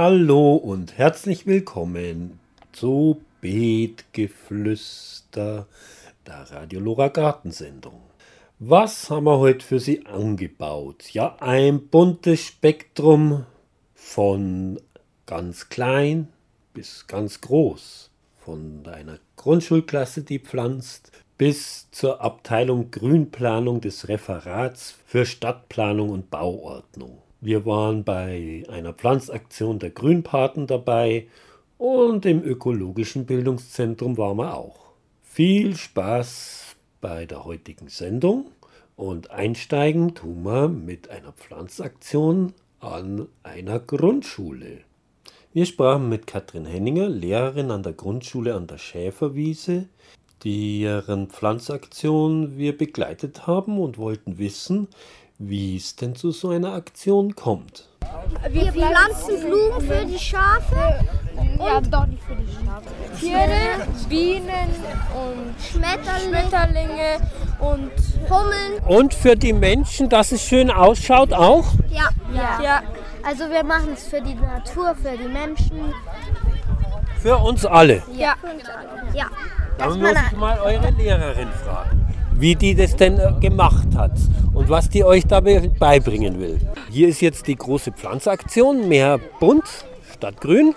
Hallo und herzlich willkommen zu Beetgeflüster, der Radiolora Gartensendung. Was haben wir heute für Sie angebaut? Ja, ein buntes Spektrum von ganz klein bis ganz groß. Von einer Grundschulklasse, die pflanzt, bis zur Abteilung Grünplanung des Referats für Stadtplanung und Bauordnung. Wir waren bei einer Pflanzaktion der Grünpaten dabei und im ökologischen Bildungszentrum waren wir auch. Viel Spaß bei der heutigen Sendung und einsteigen tun wir mit einer Pflanzaktion an einer Grundschule. Wir sprachen mit Katrin Henninger, Lehrerin an der Grundschule an der Schäferwiese, deren Pflanzaktion wir begleitet haben und wollten wissen, wie es denn zu so einer Aktion kommt. Wir pflanzen Blumen für die Schafe. Ja, doch nicht für die Schafe. Tiere, Bienen und Schmetterlinge, Schmetterlinge und Hummeln. Und für die Menschen, dass es schön ausschaut auch? Ja. ja. ja. Also wir machen es für die Natur, für die Menschen. Für uns alle. Ja. Ja. Dann muss ich mal eure Lehrerin fragen, wie die das denn äh, gemacht hat und was die euch dabei beibringen will. Hier ist jetzt die große Pflanzaktion, mehr bunt statt grün.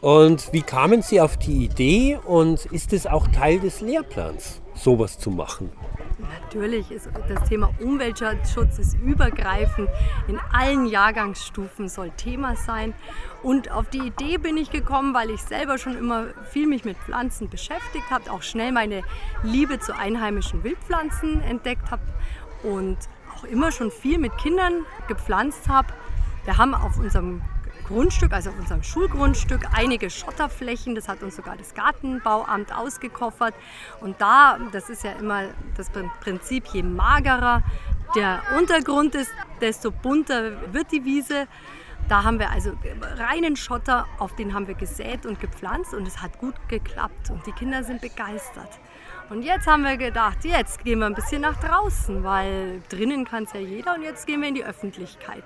Und wie kamen Sie auf die Idee und ist es auch Teil des Lehrplans, sowas zu machen? Natürlich ist das Thema Umweltschutz ist übergreifend in allen Jahrgangsstufen soll Thema sein. Und auf die Idee bin ich gekommen, weil ich selber schon immer viel mich mit Pflanzen beschäftigt habe, auch schnell meine Liebe zu einheimischen Wildpflanzen entdeckt habe und auch immer schon viel mit Kindern gepflanzt habe. Wir haben auf unserem Grundstück, also auf unserem Schulgrundstück, einige Schotterflächen. Das hat uns sogar das Gartenbauamt ausgekoffert. Und da, das ist ja immer das Prinzip, je magerer der Untergrund ist, desto bunter wird die Wiese. Da haben wir also reinen Schotter, auf den haben wir gesät und gepflanzt und es hat gut geklappt und die Kinder sind begeistert. Und jetzt haben wir gedacht, jetzt gehen wir ein bisschen nach draußen, weil drinnen kann es ja jeder und jetzt gehen wir in die Öffentlichkeit.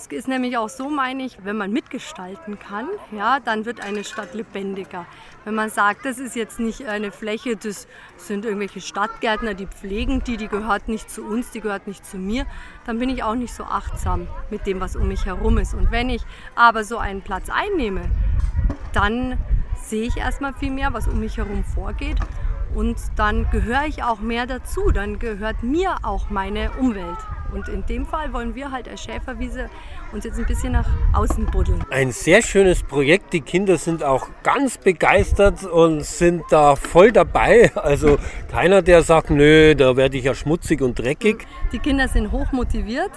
Es ist nämlich auch so, meine ich, wenn man mitgestalten kann, ja, dann wird eine Stadt lebendiger. Wenn man sagt, das ist jetzt nicht eine Fläche, das sind irgendwelche Stadtgärtner, die pflegen die, die gehört nicht zu uns, die gehört nicht zu mir, dann bin ich auch nicht so achtsam mit dem, was um mich herum ist. Und wenn ich aber so einen Platz einnehme, dann sehe ich erstmal viel mehr, was um mich herum vorgeht. Und dann gehöre ich auch mehr dazu, dann gehört mir auch meine Umwelt. Und in dem Fall wollen wir halt als Schäferwiese uns jetzt ein bisschen nach außen buddeln. Ein sehr schönes Projekt. Die Kinder sind auch ganz begeistert und sind da voll dabei. Also keiner, der sagt, nö, da werde ich ja schmutzig und dreckig. Die Kinder sind hoch motiviert.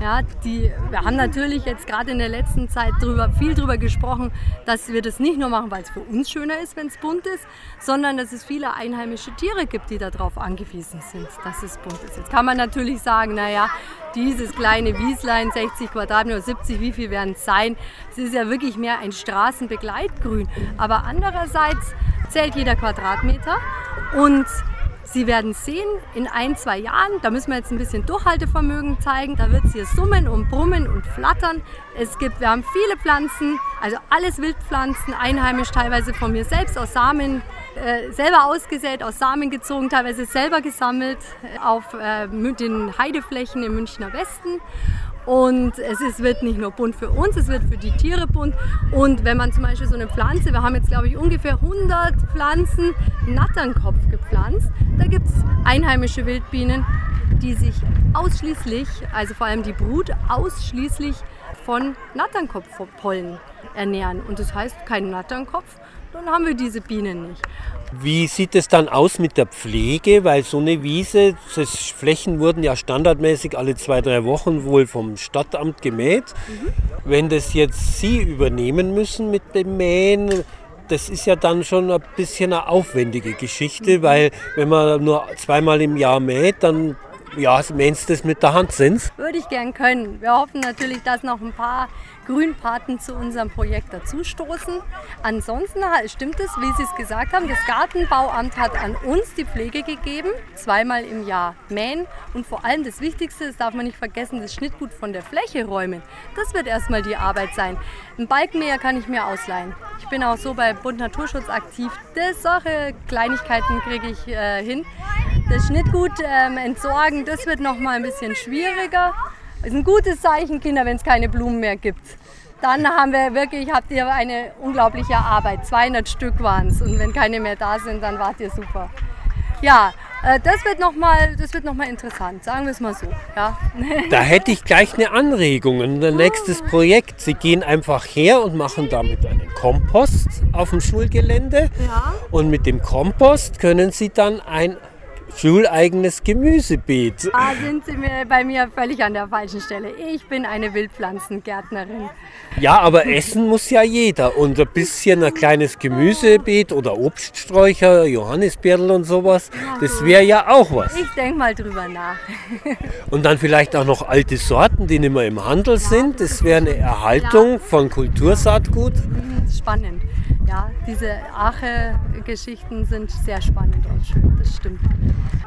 Ja, die, wir haben natürlich jetzt gerade in der letzten Zeit drüber, viel darüber gesprochen, dass wir das nicht nur machen, weil es für uns schöner ist, wenn es bunt ist, sondern dass es viele einheimische Tiere gibt, die darauf angewiesen sind, dass es bunt ist. Jetzt kann man natürlich sagen, naja, dieses kleine Wieslein, 60 Quadratmeter, 70, wie viel werden es sein? Es ist ja wirklich mehr ein Straßenbegleitgrün. Aber andererseits zählt jeder Quadratmeter und Sie werden sehen, in ein, zwei Jahren, da müssen wir jetzt ein bisschen Durchhaltevermögen zeigen, da wird es hier summen und brummen und flattern. Es gibt, wir haben viele Pflanzen, also alles Wildpflanzen, einheimisch, teilweise von mir selbst aus Samen, äh, selber ausgesät, aus Samen gezogen, teilweise selber gesammelt auf äh, den Heideflächen im Münchner Westen. Und es ist, wird nicht nur bunt für uns, es wird für die Tiere bunt. Und wenn man zum Beispiel so eine Pflanze, wir haben jetzt glaube ich ungefähr 100 Pflanzen Natternkopf gepflanzt, da gibt es einheimische Wildbienen, die sich ausschließlich, also vor allem die Brut, ausschließlich von Natternkopfpollen ernähren. Und das heißt kein Natternkopf, dann haben wir diese Bienen nicht. Wie sieht es dann aus mit der Pflege? Weil so eine Wiese, das Flächen wurden ja standardmäßig alle zwei, drei Wochen wohl vom Stadtamt gemäht. Mhm. Wenn das jetzt Sie übernehmen müssen mit dem Mähen, das ist ja dann schon ein bisschen eine aufwendige Geschichte, mhm. weil wenn man nur zweimal im Jahr mäht, dann ja, meinst du das mit der Hand sind? Würde ich gern können. Wir hoffen natürlich, dass noch ein paar Grünpaten zu unserem Projekt dazustoßen. Ansonsten stimmt es, wie Sie es gesagt haben, das Gartenbauamt hat an uns die Pflege gegeben, zweimal im Jahr mähen und vor allem das Wichtigste, das darf man nicht vergessen, das Schnittgut von der Fläche räumen. Das wird erstmal die Arbeit sein. Ein Balkenmäher kann ich mir ausleihen. Ich bin auch so bei Bund Naturschutz aktiv. Das solche Kleinigkeiten kriege ich äh, hin. Das Schnittgut ähm, entsorgen, das wird noch mal ein bisschen schwieriger. Das ist ein gutes Zeichen, Kinder, wenn es keine Blumen mehr gibt. Dann haben wir wirklich, habt ihr eine unglaubliche Arbeit. 200 Stück waren es. Und wenn keine mehr da sind, dann wart ihr super. Ja, äh, das wird nochmal noch, interessant, sagen wir es mal so. Ja. Da hätte ich gleich eine Anregung. Ein nächstes Projekt. Sie gehen einfach her und machen damit einen Kompost auf dem Schulgelände. Ja. Und mit dem Kompost können Sie dann ein schuleigenes Gemüsebeet. Da sind Sie mir bei mir völlig an der falschen Stelle. Ich bin eine Wildpflanzengärtnerin. Ja, aber essen muss ja jeder. Und ein bisschen ein kleines Gemüsebeet oder Obststräucher, Johannisbeerl und sowas, das wäre ja auch was. Ich denke mal drüber nach. Und dann vielleicht auch noch alte Sorten, die nicht mehr im Handel sind. Das wäre eine Erhaltung von Kultursaatgut. Mhm, spannend. Ja, diese Ache-Geschichten sind sehr spannend und schön, das stimmt.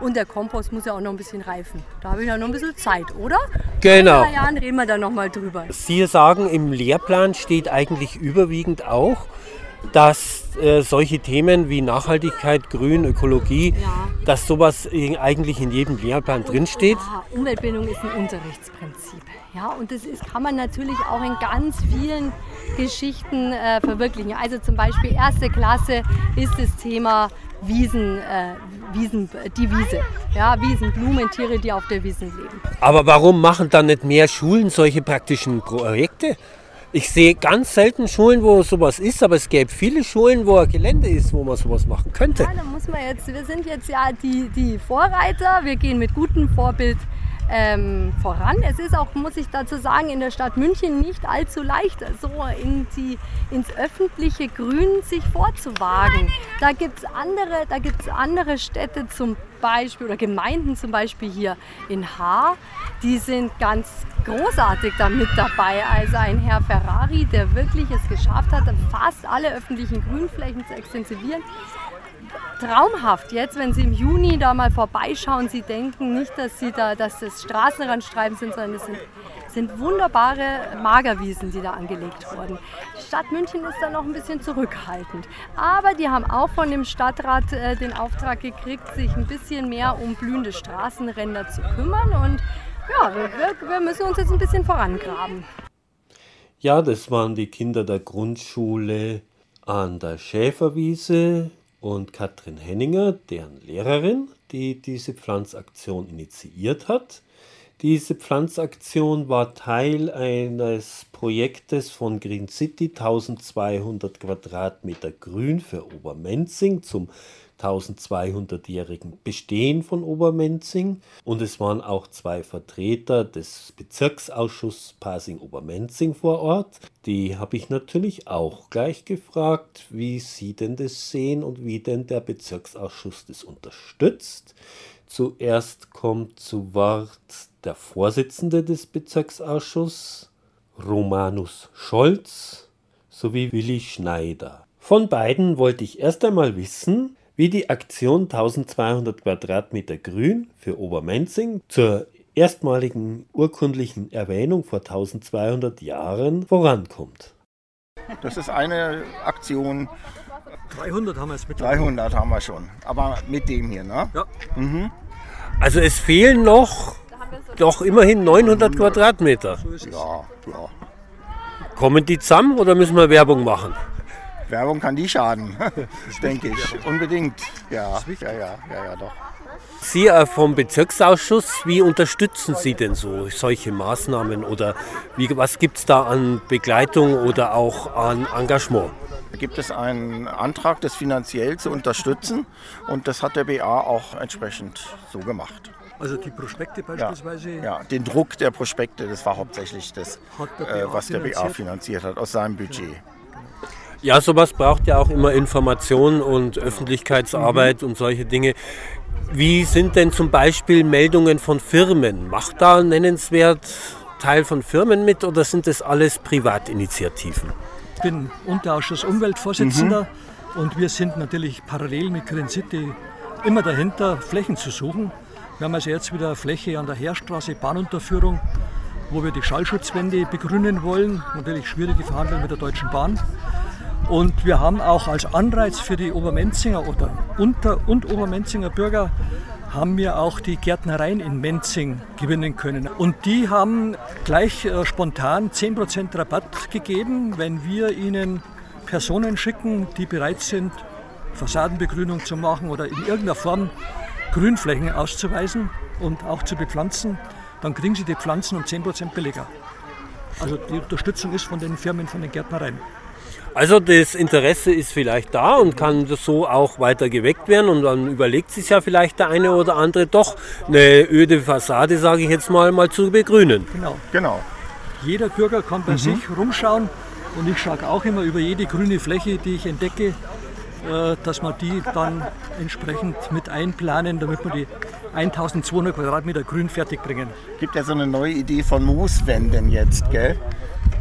Und der Kompost muss ja auch noch ein bisschen reifen. Da habe ich ja noch ein bisschen Zeit, oder? Genau. In Jahren reden wir dann nochmal drüber. Sie sagen, im Lehrplan steht eigentlich überwiegend auch, dass äh, solche Themen wie Nachhaltigkeit, Grün, Ökologie, ja. dass sowas eigentlich in jedem Lehrplan drinsteht. Ja, Umweltbildung ist ein Unterrichtsprinzip. Ja, und das ist, kann man natürlich auch in ganz vielen Geschichten äh, verwirklichen. Also zum Beispiel erste Klasse ist das Thema Wiesen, äh, Wiesen, die Wiese. Ja, Wiesen, Blumen, Tiere, die auf der Wiesen leben. Aber warum machen dann nicht mehr Schulen solche praktischen Projekte? Ich sehe ganz selten Schulen, wo sowas ist, aber es gäbe viele Schulen, wo ein Gelände ist, wo man sowas machen könnte. Ja, da muss man jetzt, wir sind jetzt ja die, die Vorreiter, wir gehen mit gutem Vorbild ähm, voran. Es ist auch, muss ich dazu sagen, in der Stadt München nicht allzu leicht, so in die, ins öffentliche Grün sich vorzuwagen. Da gibt es andere, andere Städte zum Beispiel oder Gemeinden zum Beispiel hier in Haar, die sind ganz großartig da mit dabei. Also ein Herr Ferrari, der wirklich es geschafft hat, fast alle öffentlichen Grünflächen zu extensivieren traumhaft. Jetzt, wenn Sie im Juni da mal vorbeischauen, Sie denken nicht, dass, Sie da, dass das Straßenrandstreifen sind, sondern es sind, sind wunderbare Magerwiesen, die da angelegt wurden. Die Stadt München ist da noch ein bisschen zurückhaltend. Aber die haben auch von dem Stadtrat äh, den Auftrag gekriegt, sich ein bisschen mehr um blühende Straßenränder zu kümmern. Und ja, wir, wir müssen uns jetzt ein bisschen vorangraben. Ja, das waren die Kinder der Grundschule an der Schäferwiese und Katrin Henninger, deren Lehrerin, die diese Pflanzaktion initiiert hat. Diese Pflanzaktion war Teil eines Projektes von Green City, 1200 Quadratmeter Grün für Obermenzing zum 1200-jährigen Bestehen von Obermenzing. Und es waren auch zwei Vertreter des Bezirksausschusses Pasing-Obermenzing vor Ort. Die habe ich natürlich auch gleich gefragt, wie sie denn das sehen und wie denn der Bezirksausschuss das unterstützt. Zuerst kommt zu Wort der Vorsitzende des Bezirksausschusses, Romanus Scholz, sowie Willi Schneider. Von beiden wollte ich erst einmal wissen, wie die Aktion 1200 Quadratmeter Grün für Obermenzing zur erstmaligen urkundlichen Erwähnung vor 1200 Jahren vorankommt. Das ist eine Aktion. 300 haben wir es mit. 300 haben wir schon, aber mit dem hier, ne? Ja. Mhm. Also es fehlen noch doch immerhin 900 Quadratmeter. Ja, ja. Kommen die zusammen oder müssen wir Werbung machen? Werbung kann die schaden, denke ich. Unbedingt. Ja, ja, ja, ja, ja, doch. Sie äh, vom Bezirksausschuss, wie unterstützen Sie denn so solche Maßnahmen oder wie, was gibt es da an Begleitung oder auch an Engagement? Da gibt es einen Antrag, das finanziell zu unterstützen und das hat der BA auch entsprechend so gemacht. Also die Prospekte beispielsweise? Ja, ja den Druck der Prospekte, das war hauptsächlich das, äh, was der BA finanziert hat aus seinem Budget. Ja, sowas braucht ja auch immer Information und Öffentlichkeitsarbeit mhm. und solche Dinge. Wie sind denn zum Beispiel Meldungen von Firmen? Macht da nennenswert Teil von Firmen mit oder sind das alles Privatinitiativen? Ich bin Unterausschuss Umweltvorsitzender mhm. und wir sind natürlich parallel mit Green City immer dahinter, Flächen zu suchen. Wir haben also jetzt wieder eine Fläche an der Heerstraße, Bahnunterführung, wo wir die Schallschutzwände begrünen wollen. Natürlich schwierige Verhandlungen mit der Deutschen Bahn. Und wir haben auch als Anreiz für die Obermenzinger oder Unter- und Obermenzinger Bürger haben wir auch die Gärtnereien in Menzing gewinnen können. Und die haben gleich äh, spontan 10% Rabatt gegeben, wenn wir ihnen Personen schicken, die bereit sind, Fassadenbegrünung zu machen oder in irgendeiner Form Grünflächen auszuweisen und auch zu bepflanzen. Dann kriegen sie die Pflanzen um 10% billiger. Also die Unterstützung ist von den Firmen, von den Gärtnereien. Also das Interesse ist vielleicht da und kann so auch weiter geweckt werden und dann überlegt sich ja vielleicht der eine oder andere doch eine öde Fassade, sage ich jetzt mal, mal zu begrünen. Genau. genau. Jeder Bürger kann bei mhm. sich rumschauen und ich schaue auch immer über jede grüne Fläche, die ich entdecke, äh, dass wir die dann entsprechend mit einplanen, damit wir die 1200 Quadratmeter grün fertig bringen. Gibt ja so eine neue Idee von Mooswänden jetzt, gell?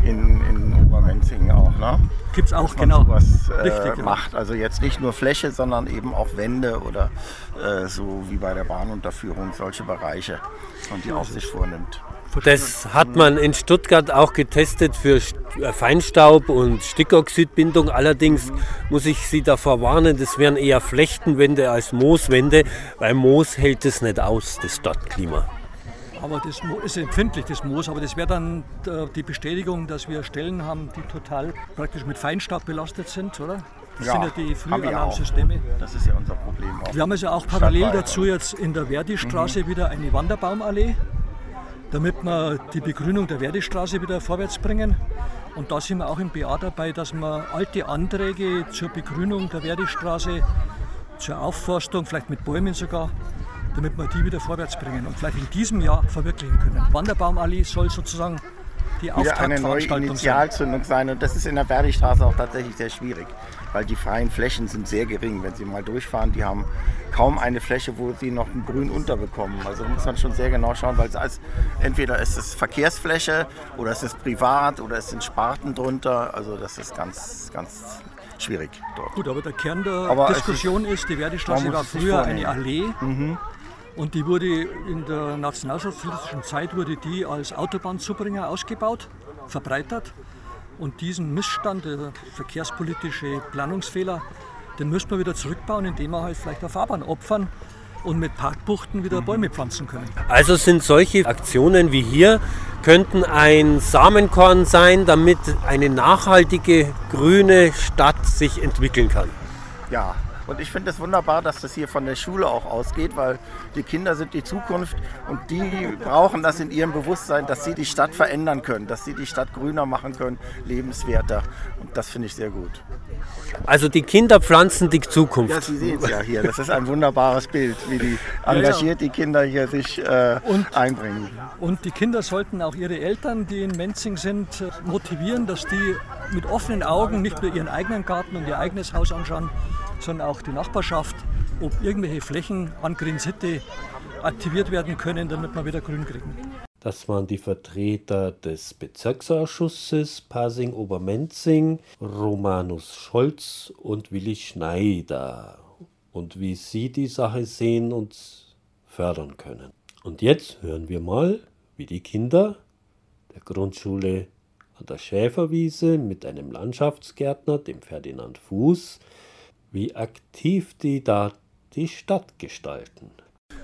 In, in Obermenzing auch, ne? Gibt es auch, genau. Sowas, äh, Richtig, macht. Also jetzt nicht nur Fläche, sondern eben auch Wände oder äh, so wie bei der Bahnunterführung, solche Bereiche, und die Aufsicht vornimmt. Das hat man in Stuttgart auch getestet für äh, Feinstaub und Stickoxidbindung. Allerdings muss ich Sie davor warnen, das wären eher Flechtenwände als Mooswände, weil Moos hält es nicht aus, das Stadtklima. Aber das ist empfindlich, das Moos. Aber das wäre dann äh, die Bestätigung, dass wir Stellen haben, die total praktisch mit Feinstaub belastet sind, oder? Das ja, sind ja die Frühalarmsysteme. Das ist ja unser Problem. Auch wir haben also auch parallel dazu jetzt in der Verdi-Straße mhm. wieder eine Wanderbaumallee, damit wir die Begrünung der Verdi-Straße wieder vorwärts bringen. Und da sind wir auch im BA dabei, dass wir alte Anträge zur Begrünung der Verdi-Straße, zur Aufforstung, vielleicht mit Bäumen sogar, damit wir die wieder vorwärts bringen und vielleicht in diesem Jahr verwirklichen können. Wanderbaumallee soll sozusagen die wieder eine neue Initialzündung sein. Und das ist in der Berdigstraße auch tatsächlich sehr schwierig, weil die freien Flächen sind sehr gering. Wenn Sie mal durchfahren, die haben kaum eine Fläche, wo sie noch ein Grün unterbekommen. Also muss man schon sehr genau schauen, weil es als, entweder ist es Verkehrsfläche oder es ist privat oder es sind Sparten drunter. Also das ist ganz, ganz schwierig dort. Gut, aber der Kern der aber Diskussion ist, ist, die Verdistraße war früher eine Allee. Mhm. Und die wurde in der nationalsozialistischen Zeit wurde die als Autobahnzubringer ausgebaut, verbreitert. Und diesen Missstand, der verkehrspolitische Planungsfehler, den müssen wir wieder zurückbauen, indem wir halt vielleicht eine Fahrbahn opfern und mit Parkbuchten wieder Bäume pflanzen können. Also sind solche Aktionen wie hier, könnten ein Samenkorn sein, damit eine nachhaltige grüne Stadt sich entwickeln kann. Ja, und ich finde es wunderbar, dass das hier von der Schule auch ausgeht, weil die Kinder sind die Zukunft und die brauchen das in ihrem Bewusstsein, dass sie die Stadt verändern können, dass sie die Stadt grüner machen können, lebenswerter. Und das finde ich sehr gut. Also die Kinder pflanzen die Zukunft. Ja, Sie sehen es ja hier. Das ist ein wunderbares Bild, wie die engagiert die Kinder hier sich äh, und, einbringen. Und die Kinder sollten auch ihre Eltern, die in Menzing sind, motivieren, dass die mit offenen Augen nicht nur ihren eigenen Garten und ihr eigenes Haus anschauen, sondern auch die Nachbarschaft, ob irgendwelche Flächen an Green City aktiviert werden können, damit wir wieder Grün kriegen. Das waren die Vertreter des Bezirksausschusses Pasing-Obermenzing, Romanus Scholz und Willi Schneider. Und wie sie die Sache sehen und fördern können. Und jetzt hören wir mal, wie die Kinder der Grundschule an der Schäferwiese mit einem Landschaftsgärtner, dem Ferdinand Fuß, wie aktiv die da die Stadt gestalten.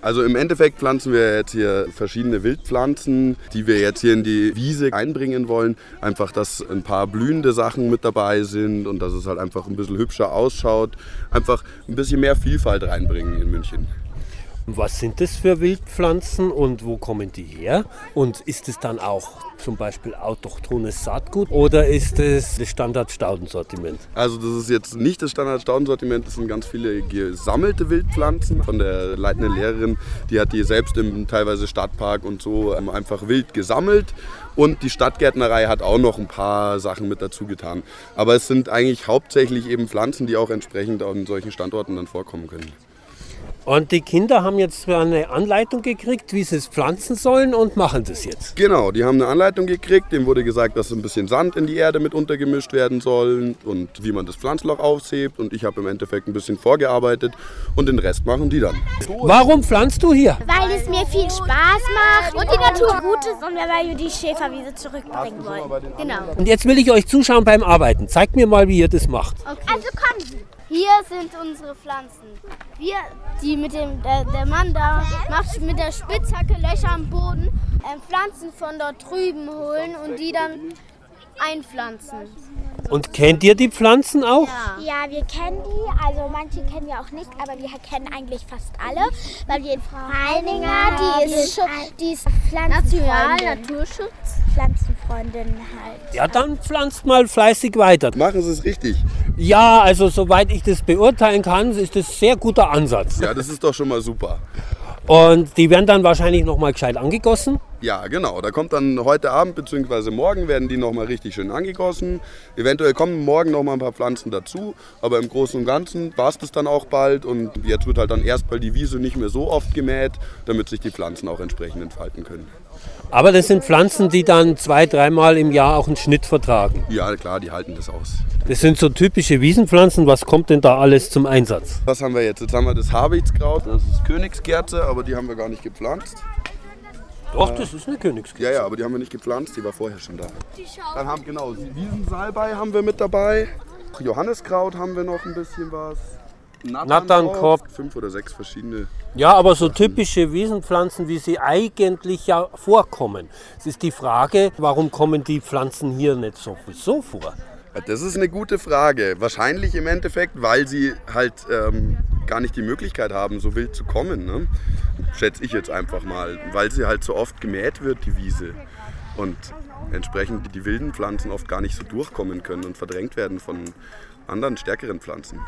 Also im Endeffekt pflanzen wir jetzt hier verschiedene Wildpflanzen, die wir jetzt hier in die Wiese einbringen wollen. Einfach, dass ein paar blühende Sachen mit dabei sind und dass es halt einfach ein bisschen hübscher ausschaut. Einfach ein bisschen mehr Vielfalt reinbringen in München. Was sind das für Wildpflanzen und wo kommen die her? Und ist es dann auch zum Beispiel autochthones Saatgut oder ist es das Standard-Staudensortiment? Also das ist jetzt nicht das Standard-Staudensortiment, das sind ganz viele gesammelte Wildpflanzen von der leitenden Lehrerin. Die hat die selbst im teilweise Stadtpark und so ähm, einfach wild gesammelt. Und die Stadtgärtnerei hat auch noch ein paar Sachen mit dazu getan. Aber es sind eigentlich hauptsächlich eben Pflanzen, die auch entsprechend an solchen Standorten dann vorkommen können. Und die Kinder haben jetzt eine Anleitung gekriegt, wie sie es pflanzen sollen und machen das jetzt. Genau, die haben eine Anleitung gekriegt. Dem wurde gesagt, dass ein bisschen Sand in die Erde mit untergemischt werden soll und wie man das Pflanzloch aufhebt. Und ich habe im Endeffekt ein bisschen vorgearbeitet und den Rest machen die dann. Warum pflanzt du hier? Weil es mir viel Spaß macht und die Natur gut ist und weil wir die Schäferwiese zurückbringen wollen. Genau. Und jetzt will ich euch zuschauen beim Arbeiten. Zeigt mir mal, wie ihr das macht. Also kommen Sie. Hier sind unsere Pflanzen. Wir, die mit dem, der, der Mann da macht mit der Spitzhacke Löcher am Boden, äh, Pflanzen von dort drüben holen und die dann einpflanzen. Und kennt ihr die Pflanzen auch? Ja, wir kennen die. Also manche kennen wir auch nicht, aber wir kennen eigentlich fast alle, weil wir in Frau Heininger, die ist, schon, die ist National, Pflanzenfreundin, Naturschutz. Pflanzenfreundin halt. Ja, dann pflanzt mal fleißig weiter. Machen Sie es richtig. Ja, also soweit ich das beurteilen kann, ist das ein sehr guter Ansatz. Ja, das ist doch schon mal super. Und die werden dann wahrscheinlich noch mal gescheit angegossen. Ja, genau. Da kommt dann heute Abend bzw. morgen werden die nochmal richtig schön angegossen. Eventuell kommen morgen nochmal ein paar Pflanzen dazu, aber im Großen und Ganzen war es das dann auch bald und jetzt wird halt dann erstmal die Wiese nicht mehr so oft gemäht, damit sich die Pflanzen auch entsprechend entfalten können. Aber das sind Pflanzen, die dann zwei, dreimal im Jahr auch einen Schnitt vertragen. Ja, klar, die halten das aus. Das sind so typische Wiesenpflanzen. Was kommt denn da alles zum Einsatz? Was haben wir jetzt? Jetzt haben wir das Habichtskraut, das ist Königskerze, aber die haben wir gar nicht gepflanzt. Doch, das ist eine Königskerze. Ja, ja, aber die haben wir nicht gepflanzt, die war vorher schon da. Dann haben genau Wiesensalbei haben wir mit dabei. Johanniskraut haben wir noch ein bisschen was. Natternkopf. Fünf oder sechs verschiedene. Ja, aber so typische Wiesenpflanzen, wie sie eigentlich ja vorkommen. Es ist die Frage, warum kommen die Pflanzen hier nicht sowieso vor? Das ist eine gute Frage. Wahrscheinlich im Endeffekt, weil sie halt ähm, gar nicht die Möglichkeit haben, so wild zu kommen. Ne? Schätze ich jetzt einfach mal. Weil sie halt so oft gemäht wird, die Wiese. Und entsprechend die wilden Pflanzen oft gar nicht so durchkommen können und verdrängt werden von anderen stärkeren Pflanzen.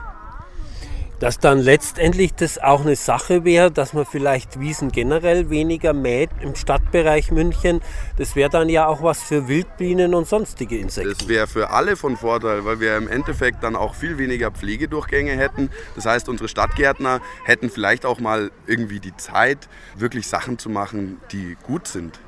Dass dann letztendlich das auch eine Sache wäre, dass man vielleicht Wiesen generell weniger mäht im Stadtbereich München. Das wäre dann ja auch was für Wildbienen und sonstige Insekten. Das wäre für alle von Vorteil, weil wir im Endeffekt dann auch viel weniger Pflegedurchgänge hätten. Das heißt, unsere Stadtgärtner hätten vielleicht auch mal irgendwie die Zeit, wirklich Sachen zu machen, die gut sind.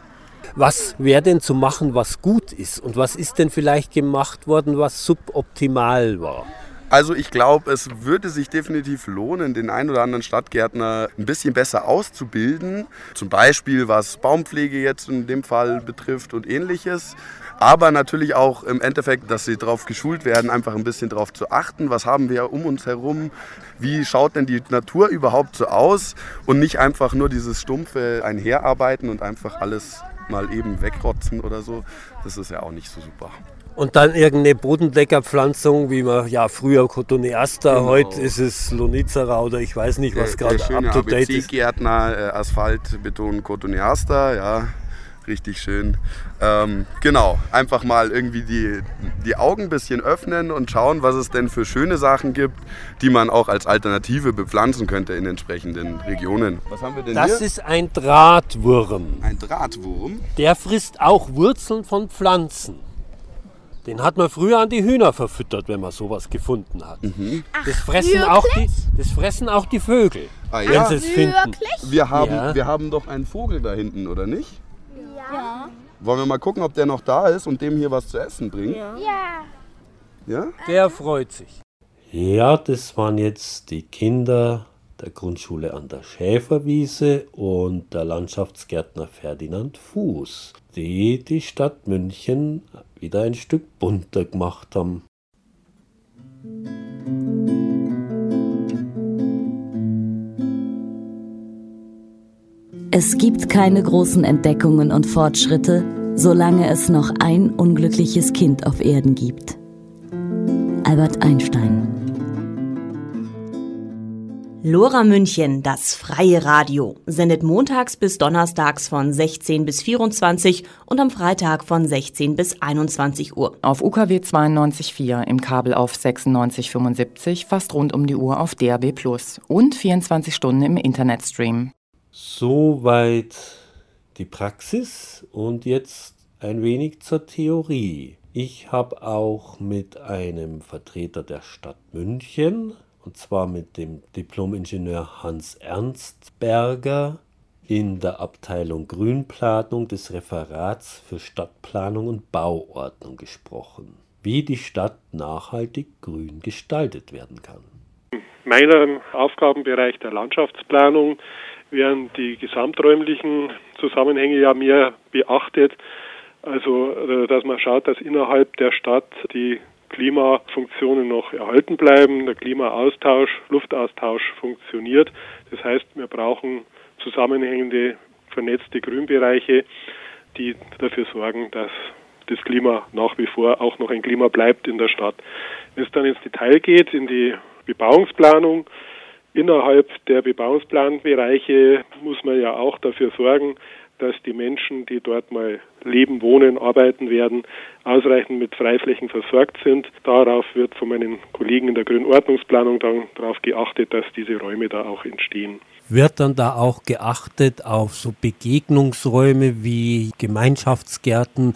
Was wäre denn zu machen, was gut ist? Und was ist denn vielleicht gemacht worden, was suboptimal war? Also ich glaube, es würde sich definitiv lohnen, den ein oder anderen Stadtgärtner ein bisschen besser auszubilden. Zum Beispiel was Baumpflege jetzt in dem Fall betrifft und ähnliches. Aber natürlich auch im Endeffekt, dass sie darauf geschult werden, einfach ein bisschen darauf zu achten, was haben wir um uns herum, wie schaut denn die Natur überhaupt so aus und nicht einfach nur dieses stumpfe Einherarbeiten und einfach alles mal eben wegrotzen oder so. Das ist ja auch nicht so super. Und dann irgendeine Bodendeckerpflanzung, wie man ja früher Cotoneaster, Genau. heute ist es Lonizera oder ich weiß nicht, was gerade up to date ist. ABC-Gärtner, äh, Asphalt, Beton, Cotoneaster, ja, richtig schön. Ähm, genau, einfach mal irgendwie die, die Augen ein bisschen öffnen und schauen, was es denn für schöne Sachen gibt, die man auch als Alternative bepflanzen könnte in entsprechenden Regionen. Was haben wir denn Das hier? ist ein Drahtwurm. Ein Drahtwurm. Der frisst auch Wurzeln von Pflanzen. Den hat man früher an die Hühner verfüttert, wenn man sowas gefunden hat. das, fressen auch die, das fressen auch die Vögel, Ah, wenn ja. sie es finden. Wir haben, Ja. wir haben doch einen Vogel da hinten, oder nicht? Ja. Wollen wir mal gucken, ob der noch da ist und dem hier was zu essen bringt? Ja. Ja? Der freut sich. Ja, das waren jetzt die Kinder der Grundschule an der Schäferwiese und der Landschaftsgärtner Ferdinand Fuß, die die Stadt München wieder ein Stück bunter gemacht haben. Es gibt keine großen Entdeckungen und Fortschritte, solange es noch ein unglückliches Kind auf Erden gibt. Albert Einstein Lora München, das freie Radio, sendet montags bis donnerstags von 16 bis 24 und am Freitag von 16 bis 21 Uhr. Auf UKW 92.4 im Kabel auf 96.75, fast rund um die Uhr auf DAB Plus und 24 Stunden im Internetstream. Soweit die Praxis und jetzt ein wenig zur Theorie. Ich habe auch mit einem Vertreter der Stadt München, und zwar mit dem Diplomingenieur Hans Ernstberger in der Abteilung Grünplanung des Referats für Stadtplanung und Bauordnung gesprochen, wie die Stadt nachhaltig grün gestaltet werden kann. In meinem Aufgabenbereich der Landschaftsplanung werden die gesamträumlichen Zusammenhänge ja mehr beachtet. Also, äh, dass man schaut, dass innerhalb der Stadt die Klimafunktionen noch erhalten bleiben, der Klimaaustausch, Luftaustausch funktioniert. Das heißt, wir brauchen zusammenhängende, vernetzte Grünbereiche, die dafür sorgen, dass das Klima nach wie vor auch noch ein Klima bleibt in der Stadt. Wenn es dann ins Detail geht, in die Bebauungsplanung, innerhalb der Bebauungsplanbereiche muss man ja auch dafür sorgen, dass die Menschen, die dort mal leben, wohnen, arbeiten werden, ausreichend mit Freiflächen versorgt sind. Darauf wird von meinen Kollegen in der Grünordnungsplanung dann darauf geachtet, dass diese Räume da auch entstehen. Wird dann da auch geachtet auf so Begegnungsräume wie Gemeinschaftsgärten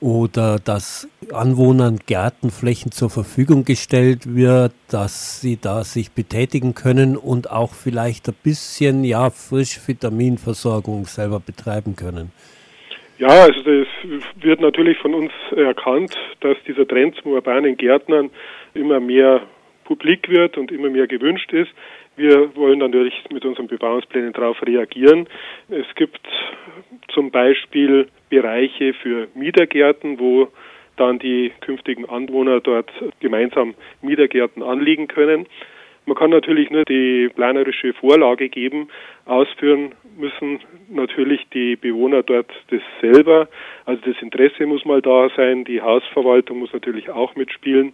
oder dass Anwohnern Gärtenflächen zur Verfügung gestellt wird, dass sie da sich betätigen können und auch vielleicht ein bisschen ja Frischvitaminversorgung selber betreiben können. Ja, also es wird natürlich von uns erkannt, dass dieser Trend zum urbanen Gärtnern immer mehr publik wird und immer mehr gewünscht ist. Wir wollen natürlich mit unseren Bebauungsplänen darauf reagieren. Es gibt zum Beispiel Bereiche für Mietergärten, wo dann die künftigen Anwohner dort gemeinsam Mietergärten anlegen können. Man kann natürlich nur die planerische Vorlage geben. Ausführen müssen natürlich die Bewohner dort das selber. Also das Interesse muss mal da sein. Die Hausverwaltung muss natürlich auch mitspielen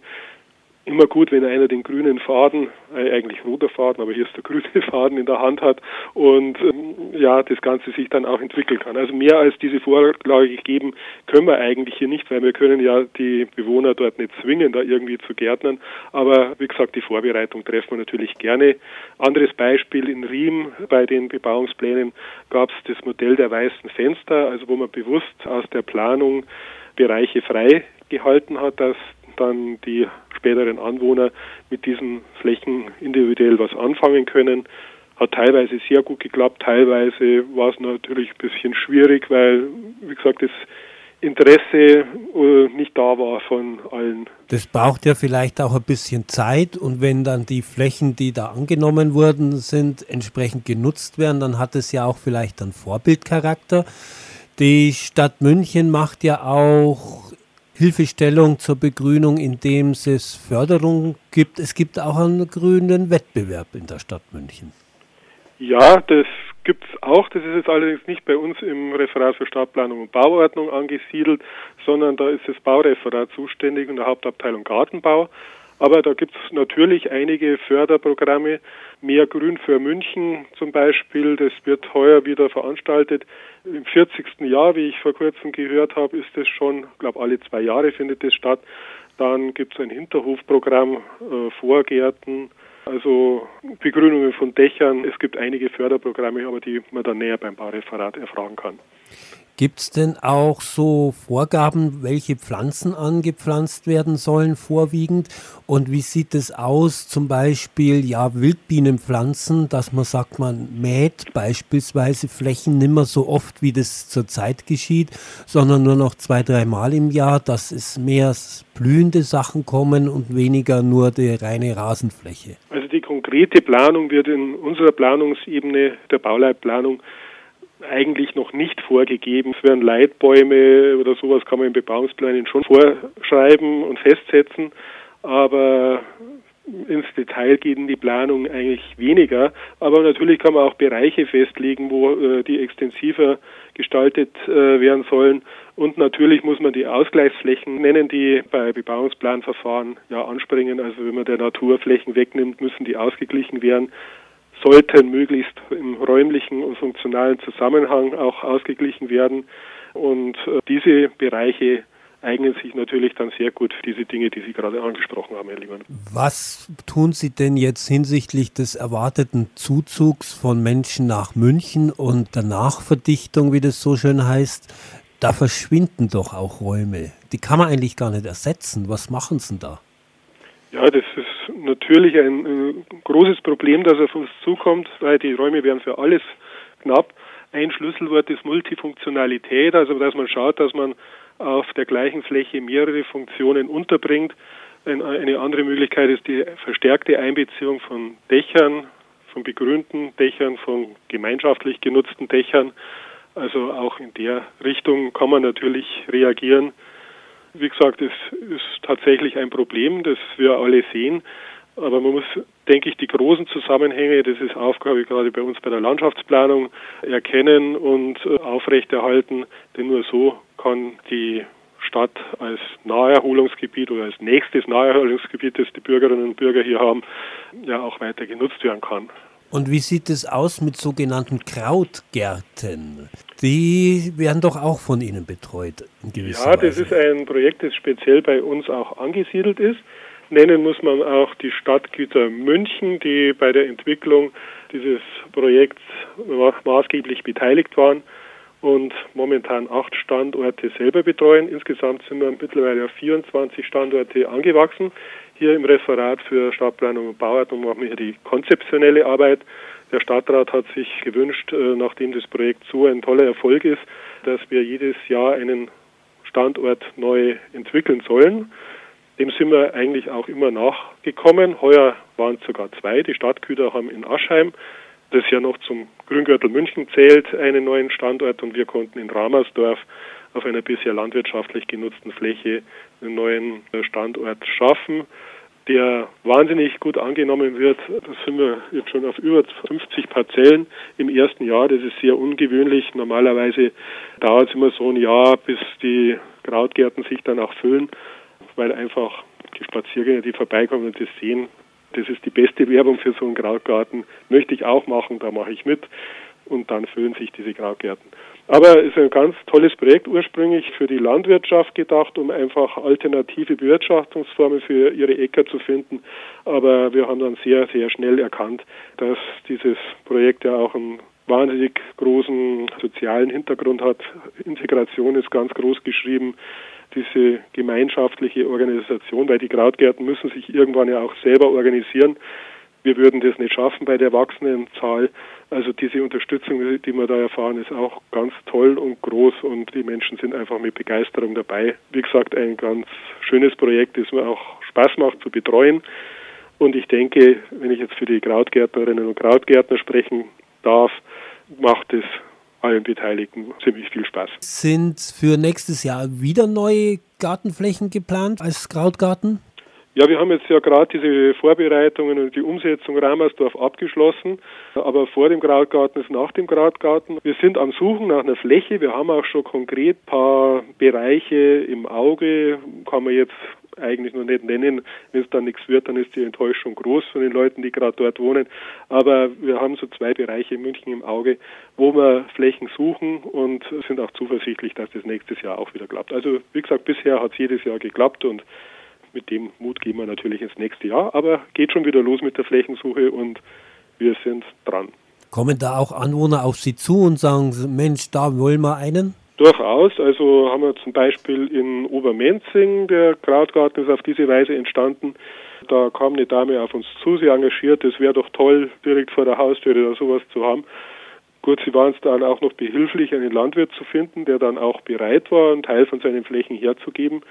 immer gut, wenn einer den grünen Faden, äh, eigentlich roter Faden, aber hier ist der grüne Faden in der Hand hat und ähm, ja, das Ganze sich dann auch entwickeln kann. Also mehr als diese Vorlage geben können wir eigentlich hier nicht, weil wir können ja die Bewohner dort nicht zwingen, da irgendwie zu gärtnern. Aber wie gesagt, die Vorbereitung treffen wir natürlich gerne. Anderes Beispiel in Riem bei den Bebauungsplänen gab es das Modell der weißen Fenster, also wo man bewusst aus der Planung Bereiche frei gehalten hat, dass dann die späteren Anwohner mit diesen Flächen individuell was anfangen können. Hat teilweise sehr gut geklappt, teilweise war es natürlich ein bisschen schwierig, weil, wie gesagt, das Interesse äh, nicht da war von allen. Das braucht ja vielleicht auch ein bisschen Zeit und wenn dann die Flächen, die da angenommen wurden, sind, entsprechend genutzt werden, dann hat es ja auch vielleicht einen Vorbildcharakter. Die Stadt München macht ja auch Hilfestellung zur Begrünung, indem es Förderung gibt. Es gibt auch einen grünen Wettbewerb in der Stadt München. Ja, das gibt es auch. Das ist jetzt allerdings nicht bei uns im Referat für Stadtplanung und Bauordnung angesiedelt, sondern da ist das Baureferat zuständig in der Hauptabteilung Gartenbau. Aber da gibt es natürlich einige Förderprogramme. Mehr Grün für München zum Beispiel, das wird heuer wieder veranstaltet. Im 40. Jahr, wie ich vor kurzem gehört habe, ist das schon, ich glaube alle zwei Jahre findet das statt. Dann gibt es ein Hinterhofprogramm, äh, Vorgärten, also Begrünungen von Dächern. Es gibt einige Förderprogramme, aber die man dann näher beim Baureferat erfragen kann. Gibt es denn auch so Vorgaben, welche Pflanzen angepflanzt werden sollen, vorwiegend? Und wie sieht es aus, zum Beispiel ja, Wildbienenpflanzen, dass man sagt, man mäht beispielsweise Flächen nicht mehr so oft, wie das zurzeit geschieht, sondern nur noch zwei, dreimal im Jahr, dass es mehr blühende Sachen kommen und weniger nur die reine Rasenfläche? Also die konkrete Planung wird in unserer Planungsebene der Bauleitplanung eigentlich noch nicht vorgegeben. Es werden Leitbäume oder sowas kann man in Bebauungsplänen schon vorschreiben und festsetzen, aber ins Detail geht in die Planung eigentlich weniger. Aber natürlich kann man auch Bereiche festlegen, wo äh, die extensiver gestaltet äh, werden sollen. Und natürlich muss man die Ausgleichsflächen nennen, die bei Bebauungsplanverfahren ja anspringen. Also wenn man der Naturflächen wegnimmt, müssen die ausgeglichen werden sollten möglichst im räumlichen und funktionalen Zusammenhang auch ausgeglichen werden. Und äh, diese Bereiche eignen sich natürlich dann sehr gut für diese Dinge, die Sie gerade angesprochen haben, Herr Liemann. Was tun Sie denn jetzt hinsichtlich des erwarteten Zuzugs von Menschen nach München und der Nachverdichtung, wie das so schön heißt? Da verschwinden doch auch Räume. Die kann man eigentlich gar nicht ersetzen. Was machen Sie denn da? Ja, das ist natürlich ein, ein großes Problem, das auf uns zukommt, weil die Räume werden für alles knapp. Ein Schlüsselwort ist Multifunktionalität, also dass man schaut, dass man auf der gleichen Fläche mehrere Funktionen unterbringt. Eine andere Möglichkeit ist die verstärkte Einbeziehung von Dächern, von begrünten Dächern, von gemeinschaftlich genutzten Dächern. Also auch in der Richtung kann man natürlich reagieren. Wie gesagt, es ist tatsächlich ein Problem, das wir alle sehen. Aber man muss, denke ich, die großen Zusammenhänge, das ist Aufgabe gerade bei uns bei der Landschaftsplanung, erkennen und äh, aufrechterhalten. Denn nur so kann die Stadt als Naherholungsgebiet oder als nächstes Naherholungsgebiet, das die Bürgerinnen und Bürger hier haben, ja auch weiter genutzt werden kann. Und wie sieht es aus mit sogenannten Krautgärten? Die werden doch auch von Ihnen betreut. In ja, das Weise. ist ein Projekt, das speziell bei uns auch angesiedelt ist. Nennen muss man auch die Stadtgüter München, die bei der Entwicklung dieses Projekts maßgeblich beteiligt waren und momentan acht Standorte selber betreuen. Insgesamt sind wir mittlerweile auf 24 Standorte angewachsen. Hier im Referat für Stadtplanung und Bauordnung machen wir hier die konzeptionelle Arbeit. Der Stadtrat hat sich gewünscht, äh, nachdem das Projekt so ein toller Erfolg ist, dass wir jedes Jahr einen Standort neu entwickeln sollen. Dem sind wir eigentlich auch immer nachgekommen. Heuer waren es sogar zwei. Die Stadtküter haben in Aschheim, das ja noch zum Grüngürtel München zählt, einen neuen Standort und wir konnten in Ramersdorf auf einer bisher landwirtschaftlich genutzten Fläche einen neuen Standort schaffen, der wahnsinnig gut angenommen wird. Da sind wir jetzt schon auf über 50 Parzellen im ersten Jahr. Das ist sehr ungewöhnlich. Normalerweise dauert es immer so ein Jahr, bis die Krautgärten sich dann auch füllen weil einfach die Spaziergänger, die vorbeikommen und das sehen, das ist die beste Werbung für so einen Krautgarten. Möchte ich auch machen, da mache ich mit und dann füllen sich diese Krautgärten. Aber es ist ein ganz tolles Projekt ursprünglich für die Landwirtschaft gedacht, um einfach alternative Bewirtschaftungsformen für ihre Äcker zu finden. Aber wir haben dann sehr, sehr schnell erkannt, dass dieses Projekt ja auch einen wahnsinnig großen sozialen Hintergrund hat. Integration ist ganz groß geschrieben diese gemeinschaftliche Organisation, weil die Krautgärten müssen sich irgendwann ja auch selber organisieren. Wir würden das nicht schaffen bei der wachsenden Zahl. Also diese Unterstützung, die wir da erfahren, ist auch ganz toll und groß und die Menschen sind einfach mit Begeisterung dabei. Wie gesagt, ein ganz schönes Projekt, das mir auch Spaß macht zu betreuen. Und ich denke, wenn ich jetzt für die Krautgärtnerinnen und Krautgärtner sprechen darf, macht es allen Beteiligten ziemlich viel Spaß. Sind für nächstes Jahr wieder neue Gartenflächen geplant als Krautgarten? Ja, wir haben jetzt ja gerade diese Vorbereitungen und die Umsetzung Ramersdorf abgeschlossen. Aber vor dem Krautgarten ist nach dem Krautgarten. Wir sind am Suchen nach einer Fläche. Wir haben auch schon konkret paar Bereiche im Auge. Kann man jetzt eigentlich noch nicht nennen. Wenn es dann nichts wird, dann ist die Enttäuschung groß von den Leuten, die gerade dort wohnen. Aber wir haben so zwei Bereiche in München im Auge, wo wir Flächen suchen und sind auch zuversichtlich, dass das nächstes Jahr auch wieder klappt. Also wie gesagt, bisher hat es jedes Jahr geklappt und mit dem Mut gehen wir natürlich ins nächste Jahr. Aber geht schon wieder los mit der Flächensuche und wir sind dran. Kommen da auch Anwohner auf Sie zu und sagen, Mensch, da wollen wir einen? Durchaus. Also haben wir zum Beispiel in Obermenzing, der Krautgarten ist auf diese Weise entstanden. Da kam eine Dame auf uns zu, sie engagiert, es wäre doch toll, direkt vor der Haustüre da sowas zu haben. Gut, sie waren es dann auch noch behilflich, einen Landwirt zu finden, der dann auch bereit war, einen Teil von seinen Flächen herzugeben.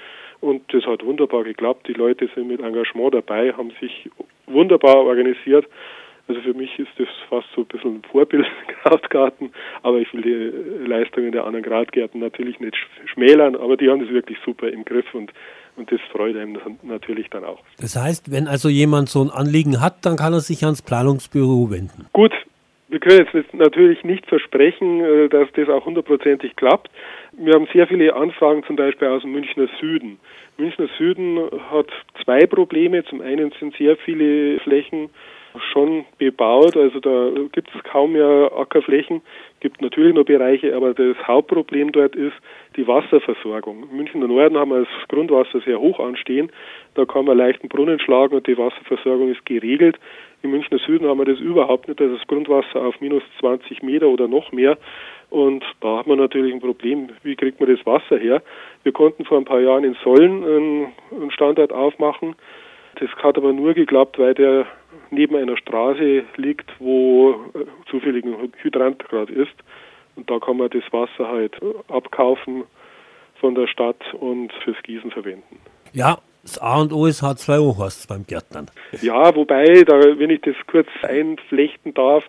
Und das hat wunderbar geklappt. Die Leute sind mit Engagement dabei, haben sich wunderbar organisiert. Also für mich ist das fast so ein bisschen ein Vorbild Krautgarten, aber ich will die Leistungen der anderen Krautgärten natürlich nicht schmälern, aber die haben das wirklich super im Griff und, und das freut einem natürlich dann auch. Das heißt, wenn also jemand so ein Anliegen hat, dann kann er sich ans Planungsbüro wenden. Gut, wir können jetzt natürlich nicht versprechen, äh, dass das auch hundertprozentig klappt. Wir haben sehr viele Anfragen zum Beispiel aus dem Münchner Süden. Münchner Süden hat zwei Probleme. Zum einen sind sehr viele Flächen schon bebaut. Also da gibt es kaum mehr Ackerflächen. Gibt natürlich noch Bereiche, aber das Hauptproblem dort ist die Wasserversorgung. Im Münchner Norden haben wir das Grundwasser sehr hoch anstehen. Da kann man leicht einen Brunnen schlagen und die Wasserversorgung ist geregelt. Im Münchner Süden haben wir das überhaupt nicht. Da ist das Grundwasser auf minus 20 Meter oder noch mehr. Und da hat man natürlich ein Problem. Wie kriegt man das Wasser her? Wir konnten vor ein paar Jahren in Sollen einen Standort aufmachen Das hat aber nur geklappt, weil der neben einer Straße liegt, wo äh, zufällig ein Hydrant gerade ist. Und da kann man das Wasser halt abkaufen von der Stadt und fürs Gießen verwenden. Ja, das A und O ist H2O, heißt es beim Gärtnern. Ja, wobei, da, wenn ich das kurz einflechten darf,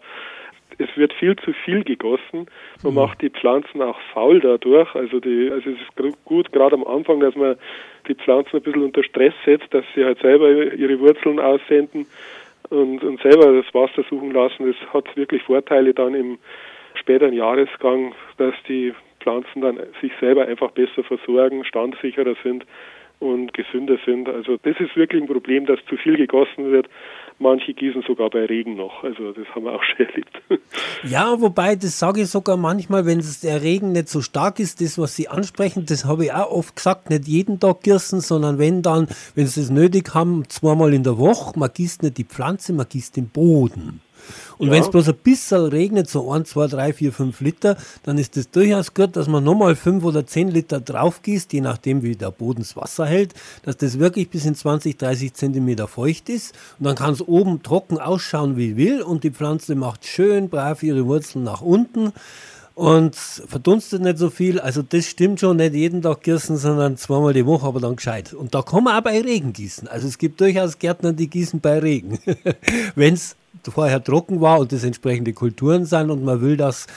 es wird viel zu viel gegossen. Man mhm. macht die Pflanzen auch faul dadurch. Also, die, also es ist gut, gerade am Anfang, dass man die Pflanzen ein bisschen unter Stress setzt, dass sie halt selber ihre Wurzeln aussenden und, und selber das Wasser suchen lassen. Das hat wirklich Vorteile dann im späteren Jahresgang, dass die Pflanzen dann sich selber einfach besser versorgen, standsicherer sind und gesünder sind. Also das ist wirklich ein Problem, dass zu viel gegossen wird. Manche gießen sogar bei Regen noch. Also das haben wir auch schon erlebt. Ja, wobei, das sage ich sogar manchmal, wenn der Regen nicht so stark ist, das, was Sie ansprechen, das habe ich auch oft gesagt, nicht jeden Tag gießen, sondern wenn dann, wenn Sie es nötig haben, zweimal in der Woche, man gießt nicht die Pflanze, man gießt den Boden. Und ja. wenn es bloß ein bisschen regnet, so 1, 2, 3, 4, 5 Liter, dann ist es durchaus gut, dass man nochmal 5 oder 10 Liter drauf gießt, je nachdem, wie der Boden das Wasser hält, dass das wirklich bis in 20, 30 Zentimeter feucht ist. Und dann kann es oben trocken ausschauen, wie will. Und die Pflanze macht schön brav ihre Wurzeln nach unten und verdunstet nicht so viel. Also das stimmt schon, nicht jeden Tag gießen, sondern zweimal die Woche, aber dann gescheit. Und da kann man auch bei Regen gießen. Also es gibt durchaus Gärtner, die gießen bei Regen. Wenn es vorher trocken war und das entsprechende Kulturen sind und man will, dass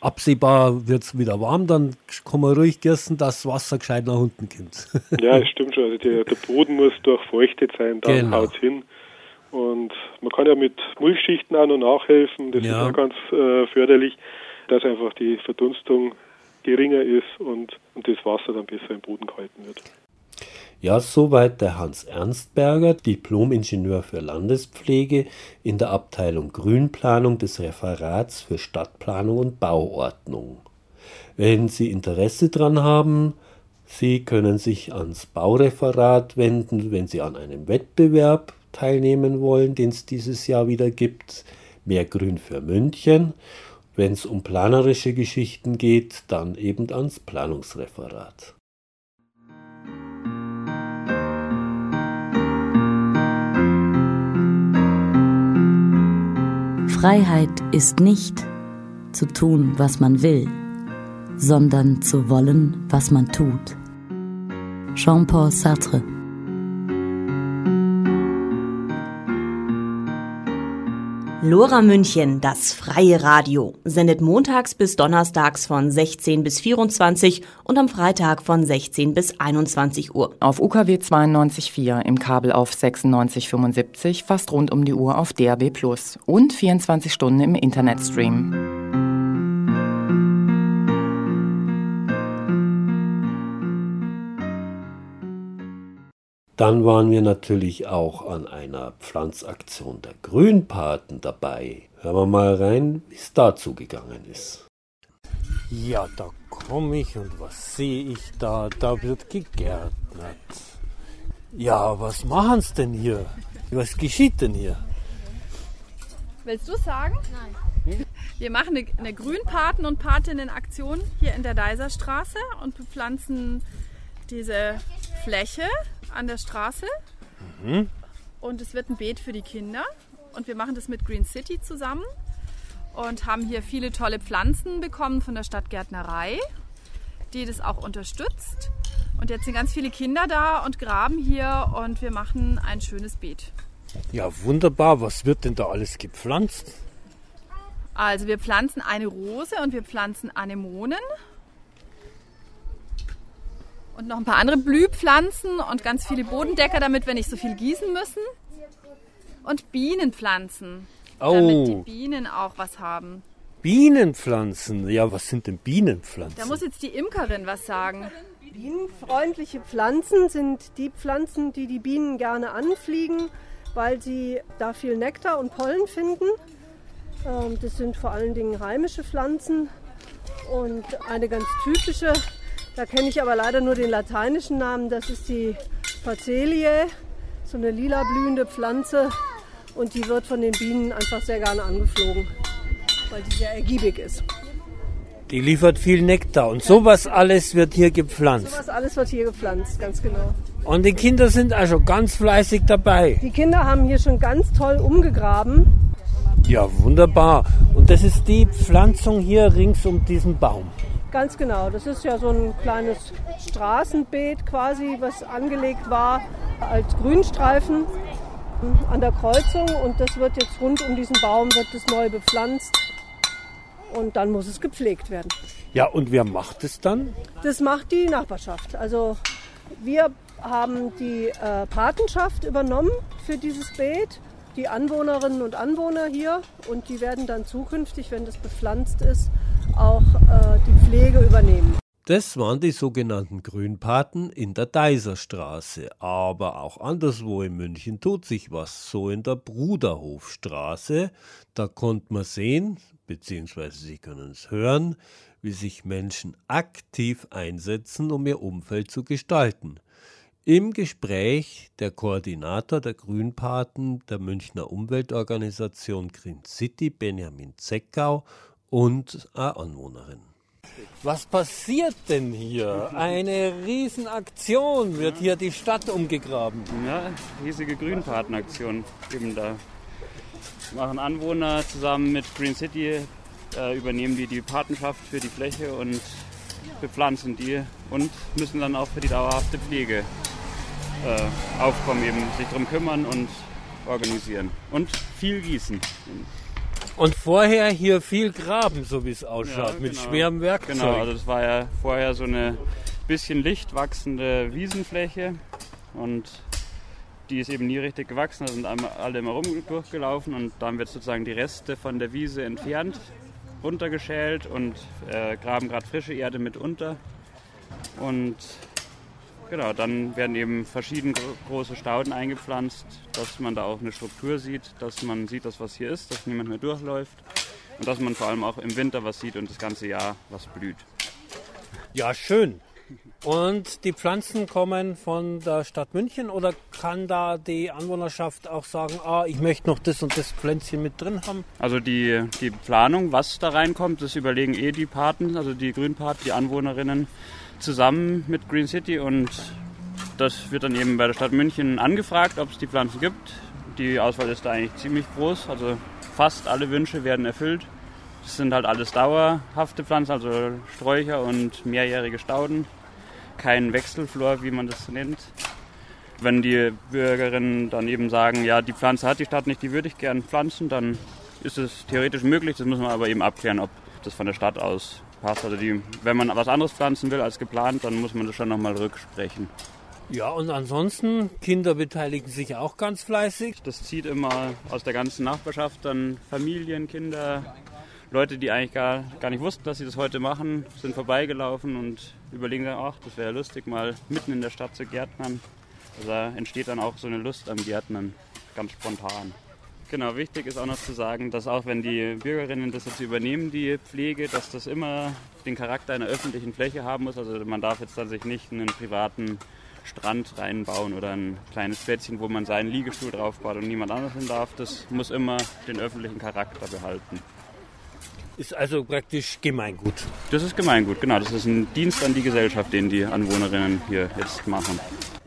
absehbar wird es wieder warm, dann kann man ruhig gießen, dass das Wasser gescheit nach unten kommt. ja, das stimmt schon. Also der, der Boden muss durchfeuchtet sein, dann genau. haut es hin. Und man kann ja mit Mulchschichten auch noch nachhelfen, das ja. ist auch ganz äh, förderlich, dass einfach die Verdunstung geringer ist und, und das Wasser dann besser im Boden gehalten wird. Ja, soweit der Hans Ernstberger, Diplom-Ingenieur für Landespflege in der Abteilung Grünplanung des Referats für Stadtplanung und Bauordnung. Wenn Sie Interesse daran haben, Sie können sich ans Baureferat wenden, wenn Sie an einem Wettbewerb teilnehmen wollen, den es dieses Jahr wieder gibt. Mehr Grün für München. Wenn es um planerische Geschichten geht, dann eben ans Planungsreferat. Freiheit ist nicht zu tun, was man will, sondern zu wollen, was man tut. Jean-Paul Sartre Lora München, das freie Radio, sendet montags bis donnerstags von 16 bis 24 und am Freitag von 16 bis 21 Uhr. Auf UKW 92.4 im Kabel auf 96.75, fast rund um die Uhr auf DAB Plus und 24 Stunden im Internetstream. Dann waren wir natürlich auch an einer Pflanzaktion der Grünpaten dabei. Hören wir mal rein, wie es dazu gegangen ist. Ja, da komme ich und was sehe ich da? Da wird gegärtnert. Ja, was machen sie denn hier? Was geschieht denn hier? Willst du sagen? Nein. Wir machen eine, eine Grünpaten- und Patinnen-Aktion hier in der Deiserstraße und bepflanzen diese Fläche an der Straße. Mhm. Und es wird ein Beet für die Kinder. Und wir machen das mit Green City zusammen und haben hier viele tolle Pflanzen bekommen von der Stadtgärtnerei, die das auch unterstützt. Und jetzt sind ganz viele Kinder da und graben hier und wir machen ein schönes Beet. Ja, wunderbar. Was wird denn da alles gepflanzt? Also wir pflanzen eine Rose und wir pflanzen Anemonen und noch ein paar andere Blühpflanzen und ganz viele Bodendecker, damit wir nicht so viel gießen müssen. Und Bienenpflanzen, oh. damit die Bienen auch was haben. Bienenpflanzen? Ja, was sind denn Bienenpflanzen? Da muss jetzt die Imkerin was sagen. Bienenfreundliche Pflanzen sind die Pflanzen, die die Bienen gerne anfliegen, weil sie da viel Nektar und Pollen finden. Ähm, das sind vor allen Dingen heimische Pflanzen. Und eine ganz typische da kenne ich aber leider nur den lateinischen Namen. Das ist die Facelie, so eine lila blühende Pflanze. Und die wird von den Bienen einfach sehr gerne angeflogen, weil die sehr ergiebig ist. Die liefert viel Nektar und sowas alles wird hier gepflanzt. Sowas alles wird hier gepflanzt, ganz genau. Und die Kinder sind also ganz fleißig dabei. Die Kinder haben hier schon ganz toll umgegraben. Ja, wunderbar. Und das ist die Pflanzung hier rings um diesen Baum. Ganz genau. Das ist ja so ein kleines Straßenbeet quasi, was angelegt war als Grünstreifen an der Kreuzung. Und das wird jetzt rund um diesen Baum wird das neu bepflanzt. Und dann muss es gepflegt werden. Ja, und wer macht es dann? Das macht die Nachbarschaft. Also wir haben die äh, Patenschaft übernommen für dieses Beet, die Anwohnerinnen und Anwohner hier und die werden dann zukünftig, wenn das bepflanzt ist, auch äh, die Pflege übernehmen. Das waren die sogenannten Grünpaten in der Deiserstraße. Aber auch anderswo in München tut sich was. So in der Bruderhofstraße. Da konnte man sehen, beziehungsweise Sie können es hören, wie sich Menschen aktiv einsetzen, um ihr Umfeld zu gestalten. Im Gespräch der Koordinator der Grünpaten der Münchner Umweltorganisation Green City, Benjamin Zeckau, und eine Anwohnerin. Was passiert denn hier? Eine Riesenaktion. Wird hier die Stadt umgegraben? Ja, riesige Grünpatenaktion. Eben da machen Anwohner zusammen mit Green City, äh, übernehmen die die Patenschaft für die Fläche und bepflanzen die und müssen dann auch für die dauerhafte Pflege äh, aufkommen, eben sich darum kümmern und organisieren. Und viel gießen. Und vorher hier viel graben, so wie es ausschaut, Ja, mit genau. schwerem Werkzeug. Genau, also das war ja vorher so eine bisschen licht wachsende Wiesenfläche und die ist eben nie richtig gewachsen, da sind alle immer rum durchgelaufen und dann wird sozusagen die Reste von der Wiese entfernt, runtergeschält und äh, graben gerade frische Erde mit unter. Und genau, dann werden eben verschiedene gro große Stauden eingepflanzt, dass man da auch eine Struktur sieht, dass man sieht, dass was hier ist, dass niemand mehr durchläuft und dass man vor allem auch im Winter was sieht und das ganze Jahr was blüht. Ja, schön. Und die Pflanzen kommen von der Stadt München oder kann da die Anwohnerschaft auch sagen, ah, ich möchte noch das und das Pflänzchen mit drin haben? Also die, die Planung, was da reinkommt, das überlegen eh die Paten, also die Grünpaten, die Anwohnerinnen, zusammen mit Green City und das wird dann eben bei der Stadt München angefragt, ob es die Pflanzen gibt. Die Auswahl ist da eigentlich ziemlich groß, also fast alle Wünsche werden erfüllt. Das sind halt alles dauerhafte Pflanzen, also Sträucher und mehrjährige Stauden. Kein Wechselflor, wie man das nennt. Wenn die Bürgerinnen dann eben sagen, ja, die Pflanze hat die Stadt nicht, die würde ich gern pflanzen, dann ist es theoretisch möglich. Das muss man aber eben abklären, ob das von der Stadt aus passt. Also die, wenn man was anderes pflanzen will als geplant, dann muss man das schon nochmal rücksprechen. Ja, und ansonsten, Kinder beteiligen sich auch ganz fleißig. Das zieht immer aus der ganzen Nachbarschaft dann Familien, Kinder, Leute, die eigentlich gar, gar nicht wussten, dass sie das heute machen, sind vorbeigelaufen und überlegen dann, ach, das wäre lustig, mal mitten in der Stadt zu gärtnern. Also da entsteht dann auch so eine Lust am Gärtnern, ganz spontan. Genau, wichtig ist auch noch zu sagen, dass auch wenn die Bürgerinnen das jetzt übernehmen, die Pflege, dass das immer den Charakter einer öffentlichen Fläche haben muss. Also man darf jetzt dann sich nicht einen privaten Strand reinbauen oder ein kleines Plätzchen, wo man seinen Liegestuhl draufbaut und niemand anders hin darf. Das muss immer den öffentlichen Charakter behalten. Ist also praktisch Gemeingut. Das ist Gemeingut, genau. Das ist ein Dienst an die Gesellschaft, den die Anwohnerinnen hier jetzt machen.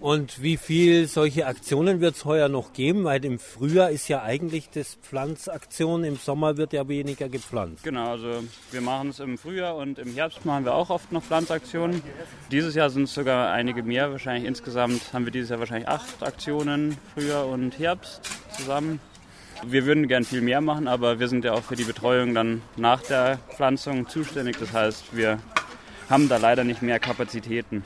Und wie viel solche Aktionen wird es heuer noch geben? Weil im Frühjahr ist ja eigentlich das Pflanzaktion, im Sommer wird ja weniger gepflanzt. Genau, also wir machen es im Frühjahr und im Herbst machen wir auch oft noch Pflanzaktionen. Dieses Jahr sind es sogar einige mehr. Wahrscheinlich insgesamt haben wir dieses Jahr wahrscheinlich acht Aktionen, Frühjahr und Herbst zusammen. Wir würden gern viel mehr machen, aber wir sind ja auch für die Betreuung dann nach der Pflanzung zuständig. Das heißt, wir haben da leider nicht mehr Kapazitäten.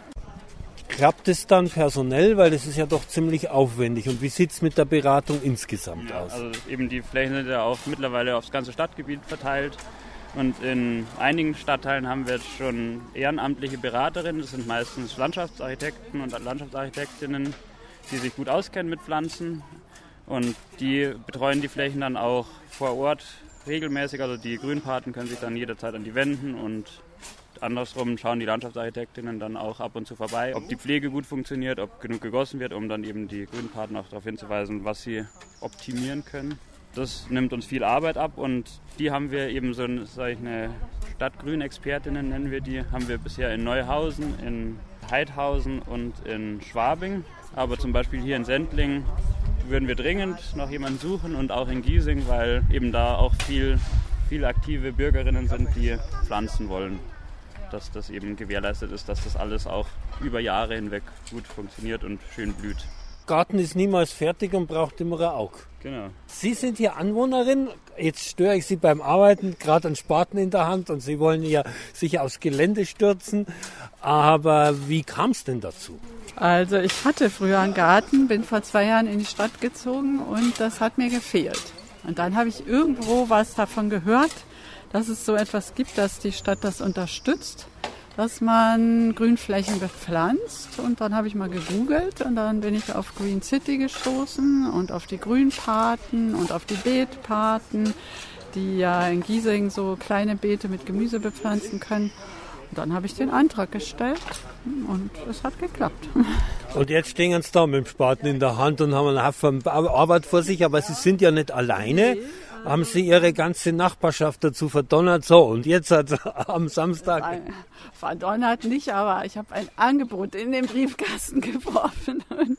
Klappt es dann personell, weil das ist ja doch ziemlich aufwendig. Und wie sieht es mit der Beratung insgesamt Ja, aus? also eben die Flächen sind ja auch mittlerweile aufs ganze Stadtgebiet verteilt. Und in einigen Stadtteilen haben wir jetzt schon ehrenamtliche Beraterinnen. Das sind meistens Landschaftsarchitekten und Landschaftsarchitektinnen, die sich gut auskennen mit Pflanzen. Und die betreuen die Flächen dann auch vor Ort regelmäßig. Also die Grünpaten können sich dann jederzeit an die wenden und andersrum schauen die Landschaftsarchitektinnen dann auch ab und zu vorbei, ob die Pflege gut funktioniert, ob genug gegossen wird, um dann eben die Grünpaten auch darauf hinzuweisen, was sie optimieren können. Das nimmt uns viel Arbeit ab und die haben wir eben so sag ich, eine Stadtgrünexpertinnen nennen wir die, haben wir bisher in Neuhausen, in Heidhausen und in Schwabing. Aber zum Beispiel hier in Sendling würden wir dringend noch jemanden suchen und auch in Giesing, weil eben da auch viel, viel aktive Bürgerinnen sind, die pflanzen wollen. Dass das eben gewährleistet ist, dass das alles auch über Jahre hinweg gut funktioniert und schön blüht. Garten ist niemals fertig und braucht immer ein Auge. Genau. Sie sind hier Anwohnerin. Jetzt störe ich Sie beim Arbeiten, gerade einen Spaten in der Hand und Sie wollen ja sich aufs Gelände stürzen. Aber wie kam es denn dazu? Also ich hatte früher einen Garten, bin vor zwei Jahren in die Stadt gezogen und das hat mir gefehlt. Und dann habe ich irgendwo was davon gehört, dass es so etwas gibt, dass die Stadt das unterstützt dass man Grünflächen bepflanzt. Und dann habe ich mal gegoogelt und dann bin ich auf Green City gestoßen und auf die Grünpaten und auf die Beetpaten, die ja in Giesing so kleine Beete mit Gemüse bepflanzen können. Und dann habe ich den Antrag gestellt und es hat geklappt. Und jetzt stehen Sie da mit dem Spaten in der Hand und haben einen Haufen Arbeit vor sich, aber Sie sind ja nicht alleine haben sie ihre ganze Nachbarschaft dazu verdonnert. So, und jetzt hat am Samstag. Verdonnert nicht, aber ich habe ein Angebot in den Briefkasten geworfen und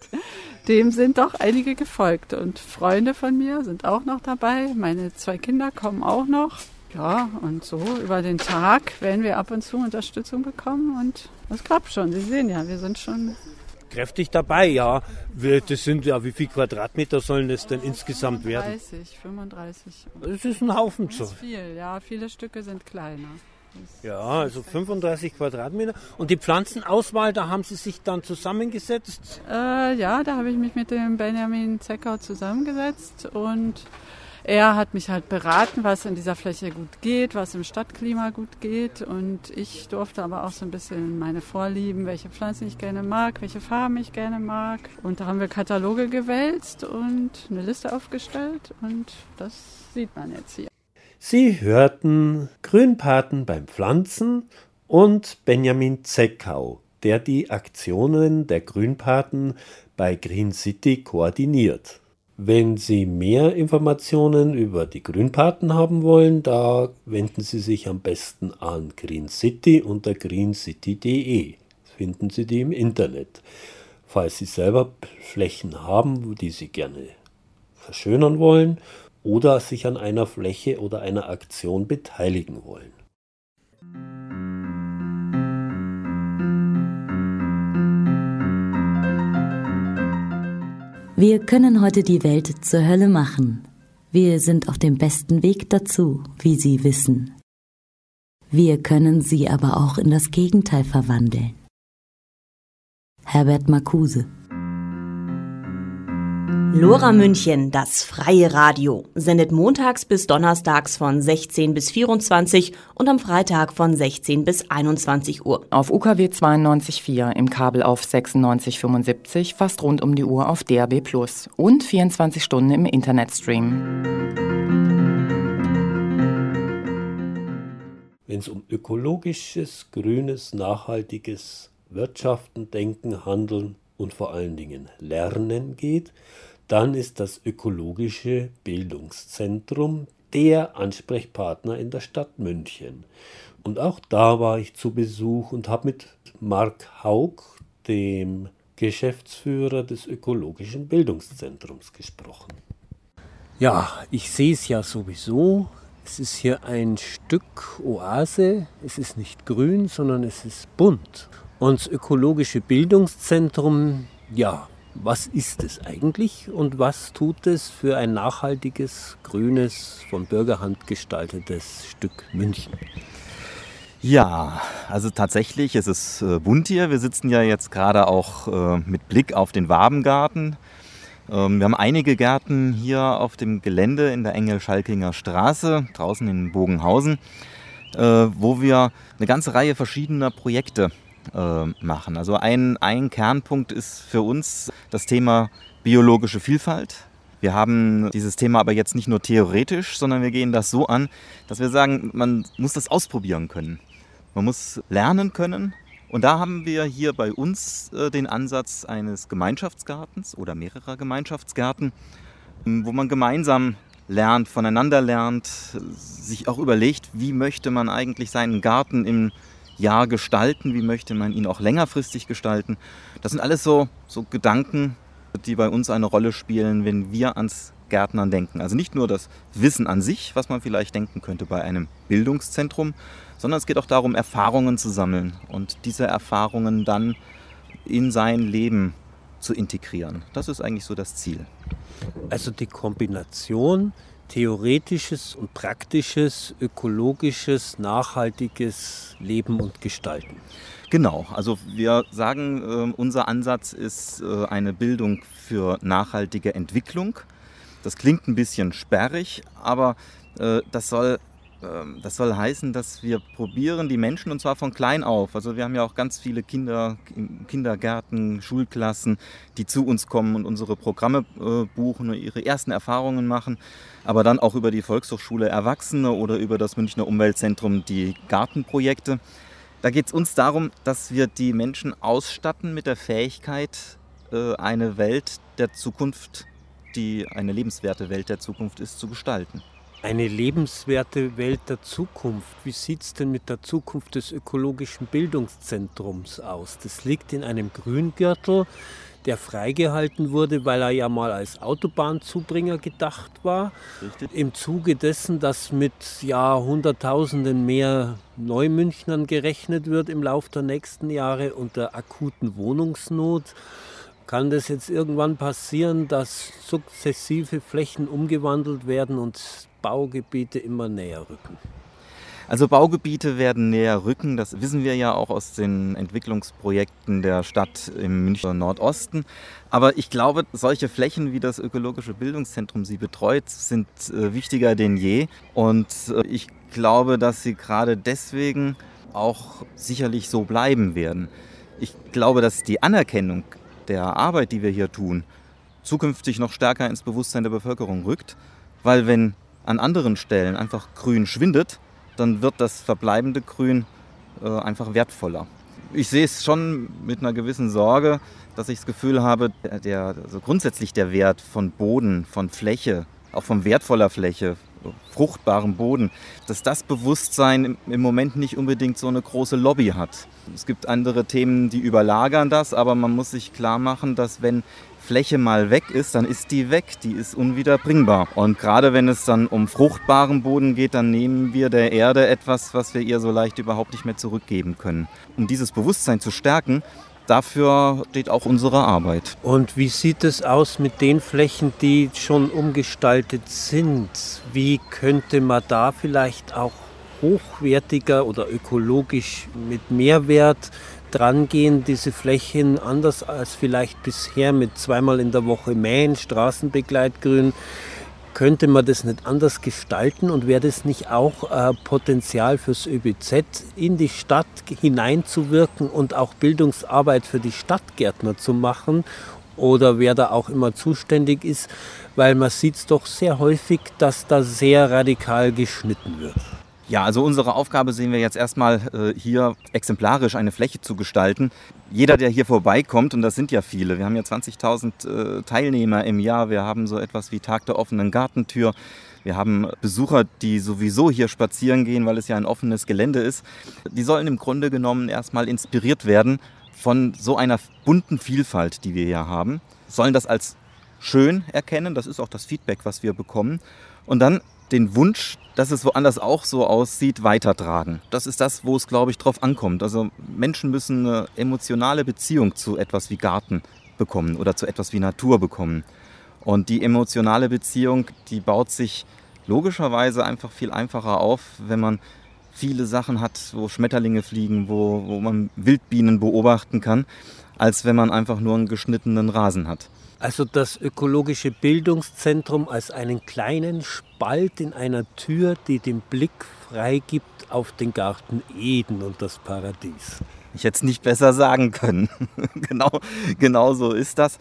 dem sind doch einige gefolgt. Und Freunde von mir sind auch noch dabei. Meine zwei Kinder kommen auch noch. Ja, und so über den Tag werden wir ab und zu Unterstützung bekommen und das klappt schon. Sie sehen ja, wir sind schon kräftig dabei, ja. Das sind ja, wie viel Quadratmeter sollen es denn insgesamt werden? 35, 35. Das ist ein Haufen zu. Viel, ja. Viele Stücke sind kleiner. Ja, also 35 Quadratmeter. Und die Pflanzenauswahl, da haben Sie sich dann zusammengesetzt? Äh, ja, da habe ich mich mit dem Benjamin Zecker zusammengesetzt und er hat mich halt beraten, was in dieser Fläche gut geht, was im Stadtklima gut geht. Und ich durfte aber auch so ein bisschen meine Vorlieben, welche Pflanzen ich gerne mag, welche Farben ich gerne mag. Und da haben wir Kataloge gewälzt und eine Liste aufgestellt. Und das sieht man jetzt hier. Sie hörten Grünpaten beim Pflanzen und Benjamin Zeckau, der die Aktionen der Grünpaten bei Green City koordiniert. Wenn Sie mehr Informationen über die Grünpaten haben wollen, da wenden Sie sich am besten an Green City unter greencity.de. Finden Sie die im Internet. Falls Sie selber Flächen haben, die Sie gerne verschönern wollen oder sich an einer Fläche oder einer Aktion beteiligen wollen. Wir können heute die Welt zur Hölle machen. Wir sind auf dem besten Weg dazu, wie Sie wissen. Wir können sie aber auch in das Gegenteil verwandeln. Herbert Marcuse Lora München, das freie Radio, sendet montags bis donnerstags von 16 bis 24 und am Freitag von 16 bis 21 Uhr. Auf UKW 92.4 im Kabel auf 96.75, fast rund um die Uhr auf DAB Plus und 24 Stunden im Internetstream. Wenn es um ökologisches, grünes, nachhaltiges Wirtschaften, Denken, Handeln und vor allen Dingen Lernen geht, dann ist das ökologische Bildungszentrum der Ansprechpartner in der Stadt München. Und auch da war ich zu Besuch und habe mit Marc Haug, dem Geschäftsführer des ökologischen Bildungszentrums, gesprochen. Ja, ich sehe es ja sowieso. Es ist hier ein Stück Oase. Es ist nicht grün, sondern es ist bunt. Und das ökologische Bildungszentrum, ja, was ist es eigentlich und was tut es für ein nachhaltiges, grünes, von Bürgerhand gestaltetes Stück München? Ja, also tatsächlich ist es äh, bunt hier. Wir sitzen ja jetzt gerade auch äh, mit Blick auf den Wabengarten. Ähm, wir haben einige Gärten hier auf dem Gelände in der Engel-Schalkinger Straße, draußen in Bogenhausen, äh, wo wir eine ganze Reihe verschiedener Projekte äh, machen. Also ein, ein Kernpunkt ist für uns das Thema biologische Vielfalt. Wir haben dieses Thema aber jetzt nicht nur theoretisch, sondern wir gehen das so an, dass wir sagen, man muss das ausprobieren können. Man muss lernen können. Und da haben wir hier bei uns äh, den Ansatz eines Gemeinschaftsgartens oder mehrerer Gemeinschaftsgärten, wo man gemeinsam lernt, voneinander lernt, sich auch überlegt, wie möchte man eigentlich seinen Garten im Jahr gestalten, wie möchte man ihn auch längerfristig gestalten. Das sind alles so, so Gedanken, die bei uns eine Rolle spielen, wenn wir ans Gärtnern denken. Also nicht nur das Wissen an sich, was man vielleicht denken könnte bei einem Bildungszentrum, sondern es geht auch darum, Erfahrungen zu sammeln und diese Erfahrungen dann in sein Leben zu integrieren. Das ist eigentlich so das Ziel. Also die Kombination theoretisches und praktisches, ökologisches, nachhaltiges Leben und Gestalten. Genau, also wir sagen, äh, unser Ansatz ist äh, eine Bildung für nachhaltige Entwicklung. Das klingt ein bisschen sperrig, aber äh, das soll ähm, das soll heißen, dass wir probieren, die Menschen, und zwar von klein auf, also wir haben ja auch ganz viele Kinder, Kindergärten, Schulklassen, die zu uns kommen und unsere Programme äh, buchen und ihre ersten Erfahrungen machen, aber dann auch über die Volkshochschule Erwachsene oder über das Münchner Umweltzentrum die Gartenprojekte. Da geht es uns darum, dass wir die Menschen ausstatten mit der Fähigkeit, äh, eine Welt der Zukunft, die eine lebenswerte Welt der Zukunft ist, zu gestalten eine lebenswerte Welt der Zukunft. Wie sieht es denn mit der Zukunft des ökologischen Bildungszentrums aus? Das liegt in einem Grüngürtel, der freigehalten wurde, weil er ja mal als Autobahnzubringer gedacht war. Richtig. Im Zuge dessen, dass mit ja, Hunderttausenden mehr Neumünchnern gerechnet wird im Laufe der nächsten Jahre und der akuten Wohnungsnot, kann das jetzt irgendwann passieren, dass sukzessive Flächen umgewandelt werden und Baugebiete immer näher rücken? Also Baugebiete werden näher rücken, das wissen wir ja auch aus den Entwicklungsprojekten der Stadt im Münchner Nordosten. Aber ich glaube, solche Flächen wie das Ökologische Bildungszentrum sie betreut, sind äh, wichtiger denn je. Und äh, ich glaube, dass sie gerade deswegen auch sicherlich so bleiben werden. Ich glaube, dass die Anerkennung der Arbeit, die wir hier tun, zukünftig noch stärker ins Bewusstsein der Bevölkerung rückt. Weil wenn an anderen Stellen einfach Grün schwindet, dann wird das verbleibende Grün äh, einfach wertvoller. Ich sehe es schon mit einer gewissen Sorge, dass ich das Gefühl habe, der, also grundsätzlich der Wert von Boden, von Fläche, auch von wertvoller Fläche, fruchtbarem Boden, dass das Bewusstsein im Moment nicht unbedingt so eine große Lobby hat. Es gibt andere Themen, die überlagern das, aber man muss sich klar machen, dass wenn Fläche mal weg ist, dann ist die weg, die ist unwiederbringbar. Und gerade wenn es dann um fruchtbaren Boden geht, dann nehmen wir der Erde etwas, was wir ihr so leicht überhaupt nicht mehr zurückgeben können. Um dieses Bewusstsein zu stärken, dafür steht auch unsere Arbeit. Und wie sieht es aus mit den Flächen, die schon umgestaltet sind? Wie könnte man da vielleicht auch hochwertiger oder ökologisch mit Mehrwert drangehen, diese Flächen anders als vielleicht bisher mit zweimal in der Woche Mähen, Straßenbegleitgrün. Könnte man das nicht anders gestalten und wäre das nicht auch äh, Potenzial fürs ÖBZ, in die Stadt hineinzuwirken und auch Bildungsarbeit für die Stadtgärtner zu machen? Oder wer da auch immer zuständig ist, weil man sieht es doch sehr häufig, dass da sehr radikal geschnitten wird. Ja, also unsere Aufgabe sehen wir jetzt erstmal äh, hier exemplarisch eine Fläche zu gestalten. Jeder, der hier vorbeikommt, und das sind ja viele, wir haben ja 20.000 äh, Teilnehmer im Jahr, wir haben so etwas wie Tag der offenen Gartentür, wir haben Besucher, die sowieso hier spazieren gehen, weil es ja ein offenes Gelände ist. Die sollen im Grunde genommen erstmal inspiriert werden von so einer bunten Vielfalt, die wir hier haben, sollen das als schön erkennen, das ist auch das Feedback, was wir bekommen. Und dann den Wunsch, dass es woanders auch so aussieht, weitertragen. Das ist das, wo es, glaube ich, drauf ankommt. Also Menschen müssen eine emotionale Beziehung zu etwas wie Garten bekommen oder zu etwas wie Natur bekommen. Und die emotionale Beziehung, die baut sich logischerweise einfach viel einfacher auf, wenn man viele Sachen hat, wo Schmetterlinge fliegen, wo, wo man Wildbienen beobachten kann, als wenn man einfach nur einen geschnittenen Rasen hat. Also das ökologische Bildungszentrum als einen kleinen Spalt in einer Tür, die den Blick freigibt auf den Garten Eden und das Paradies. Ich hätte es nicht besser sagen können. genau, genau so ist das.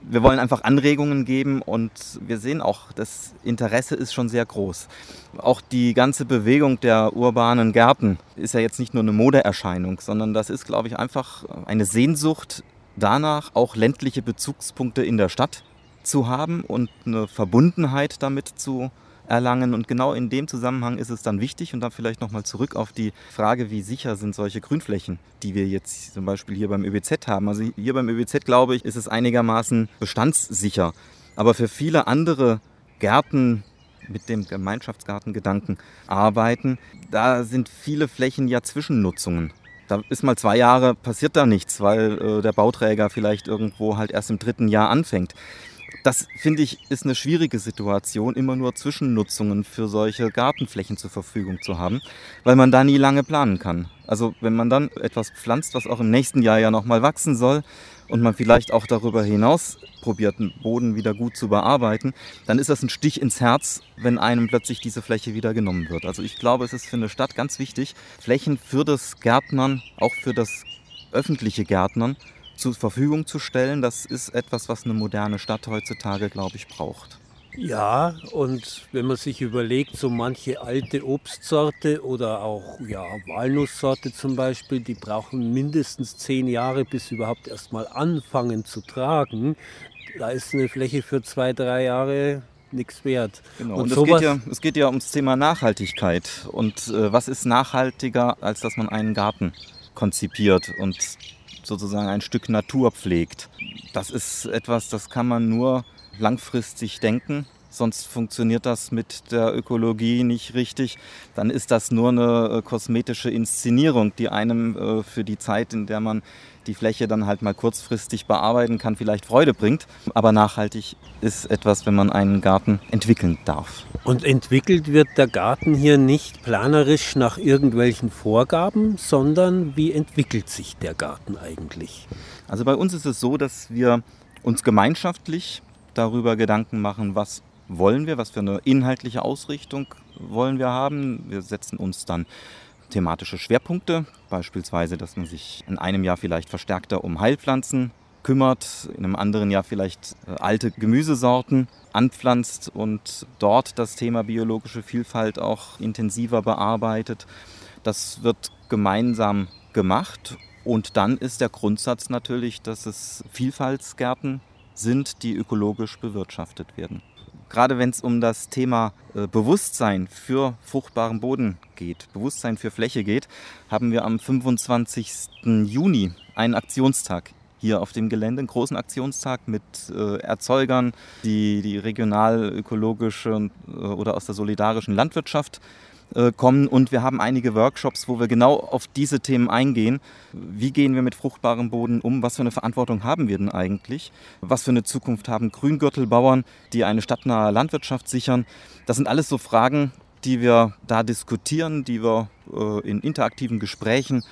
Wir wollen einfach Anregungen geben und wir sehen auch, das Interesse ist schon sehr groß. Auch die ganze Bewegung der urbanen Gärten ist ja jetzt nicht nur eine Modeerscheinung, sondern das ist, glaube ich, einfach eine Sehnsucht danach auch ländliche Bezugspunkte in der Stadt zu haben und eine Verbundenheit damit zu erlangen. Und genau in dem Zusammenhang ist es dann wichtig und dann vielleicht nochmal zurück auf die Frage, wie sicher sind solche Grünflächen, die wir jetzt zum Beispiel hier beim ÖBZ haben. Also hier beim ÖBZ, glaube ich, ist es einigermaßen bestandssicher. Aber für viele andere Gärten mit dem Gemeinschaftsgartengedanken arbeiten, da sind viele Flächen ja Zwischennutzungen. Da ist mal zwei Jahre, passiert da nichts, weil äh, der Bauträger vielleicht irgendwo halt erst im dritten Jahr anfängt. Das finde ich ist eine schwierige Situation, immer nur Zwischennutzungen für solche Gartenflächen zur Verfügung zu haben, weil man da nie lange planen kann. Also wenn man dann etwas pflanzt, was auch im nächsten Jahr ja nochmal wachsen soll, und man vielleicht auch darüber hinaus probiert, den Boden wieder gut zu bearbeiten, dann ist das ein Stich ins Herz, wenn einem plötzlich diese Fläche wieder genommen wird. Also ich glaube, es ist für eine Stadt ganz wichtig, Flächen für das Gärtnern, auch für das öffentliche Gärtnern zur Verfügung zu stellen. Das ist etwas, was eine moderne Stadt heutzutage, glaube ich, braucht. Ja, und wenn man sich überlegt, so manche alte Obstsorte oder auch ja, Walnusssorte zum Beispiel, die brauchen mindestens zehn Jahre, bis sie überhaupt erstmal anfangen zu tragen. Da ist eine Fläche für zwei, drei Jahre nichts wert. Genau. Und, und es, geht ja, es geht ja ums Thema Nachhaltigkeit. Und äh, was ist nachhaltiger, als dass man einen Garten konzipiert und sozusagen ein Stück Natur pflegt? Das ist etwas, das kann man nur langfristig denken. Sonst funktioniert das mit der Ökologie nicht richtig. Dann ist das nur eine äh, kosmetische Inszenierung, die einem äh, für die Zeit, in der man die Fläche dann halt mal kurzfristig bearbeiten kann, vielleicht Freude bringt. Aber nachhaltig ist etwas, wenn man einen Garten entwickeln darf. Und entwickelt wird der Garten hier nicht planerisch nach irgendwelchen Vorgaben, sondern wie entwickelt sich der Garten eigentlich? Also bei uns ist es so, dass wir uns gemeinschaftlich darüber Gedanken machen, was wollen wir, was für eine inhaltliche Ausrichtung wollen wir haben. Wir setzen uns dann thematische Schwerpunkte, beispielsweise, dass man sich in einem Jahr vielleicht verstärkter um Heilpflanzen kümmert, in einem anderen Jahr vielleicht äh, alte Gemüsesorten anpflanzt und dort das Thema biologische Vielfalt auch intensiver bearbeitet. Das wird gemeinsam gemacht und dann ist der Grundsatz natürlich, dass es Vielfaltsgärten sind, die ökologisch bewirtschaftet werden. Gerade wenn es um das Thema äh, Bewusstsein für fruchtbaren Boden geht, Bewusstsein für Fläche geht, haben wir am 25. Juni einen Aktionstag hier auf dem Gelände, einen großen Aktionstag mit äh, Erzeugern, die die regional ökologische äh, oder aus der solidarischen Landwirtschaft äh, kommen und wir haben einige Workshops, wo wir genau auf diese Themen eingehen. Wie gehen wir mit fruchtbarem Boden um? Was für eine Verantwortung haben wir denn eigentlich? Was für eine Zukunft haben Grüngürtelbauern, die eine stadtnahe Landwirtschaft sichern? Das sind alles so Fragen, die wir da diskutieren, die wir äh, in interaktiven Gesprächen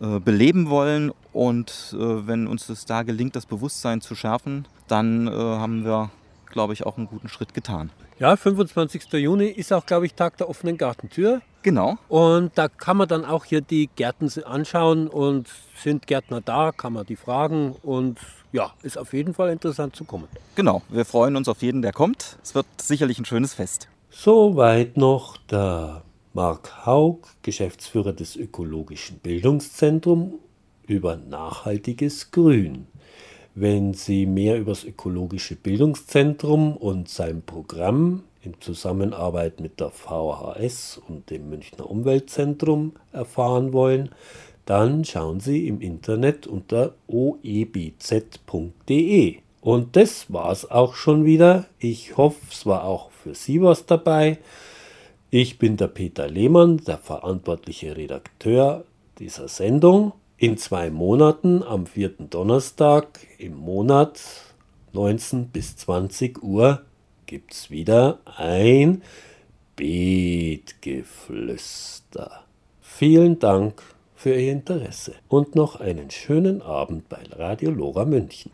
äh, beleben wollen. Und wenn uns es da gelingt, das Bewusstsein zu schärfen, dann haben wir, glaube ich, auch einen guten Schritt getan. Ja, 25. Juni ist auch, glaube ich, Tag der offenen Gartentür. Genau. Und da kann man dann auch hier die Gärten anschauen und sind Gärtner da, kann man die fragen und ja, ist auf jeden Fall interessant zu kommen. Genau, wir freuen uns auf jeden, der kommt. Es wird sicherlich ein schönes Fest. Soweit noch der Marc Haug, Geschäftsführer des Ökologischen Bildungszentrums über nachhaltiges Grün. Wenn Sie mehr über das Ökologische Bildungszentrum und sein Programm in Zusammenarbeit mit der VHS und dem Münchner Umweltzentrum erfahren wollen, dann schauen Sie im Internet unter oebz.de. Und das war's auch schon wieder. Ich hoffe, es war auch für Sie was dabei. Ich bin der Peter Lehmann, der verantwortliche Redakteur dieser Sendung in zwei Monaten am vierten Donnerstag im Monat 19 bis 20 Uhr gibt es wieder ein Beetgeflüster. Vielen Dank für Ihr Interesse und noch einen schönen Abend bei Radio Lora München.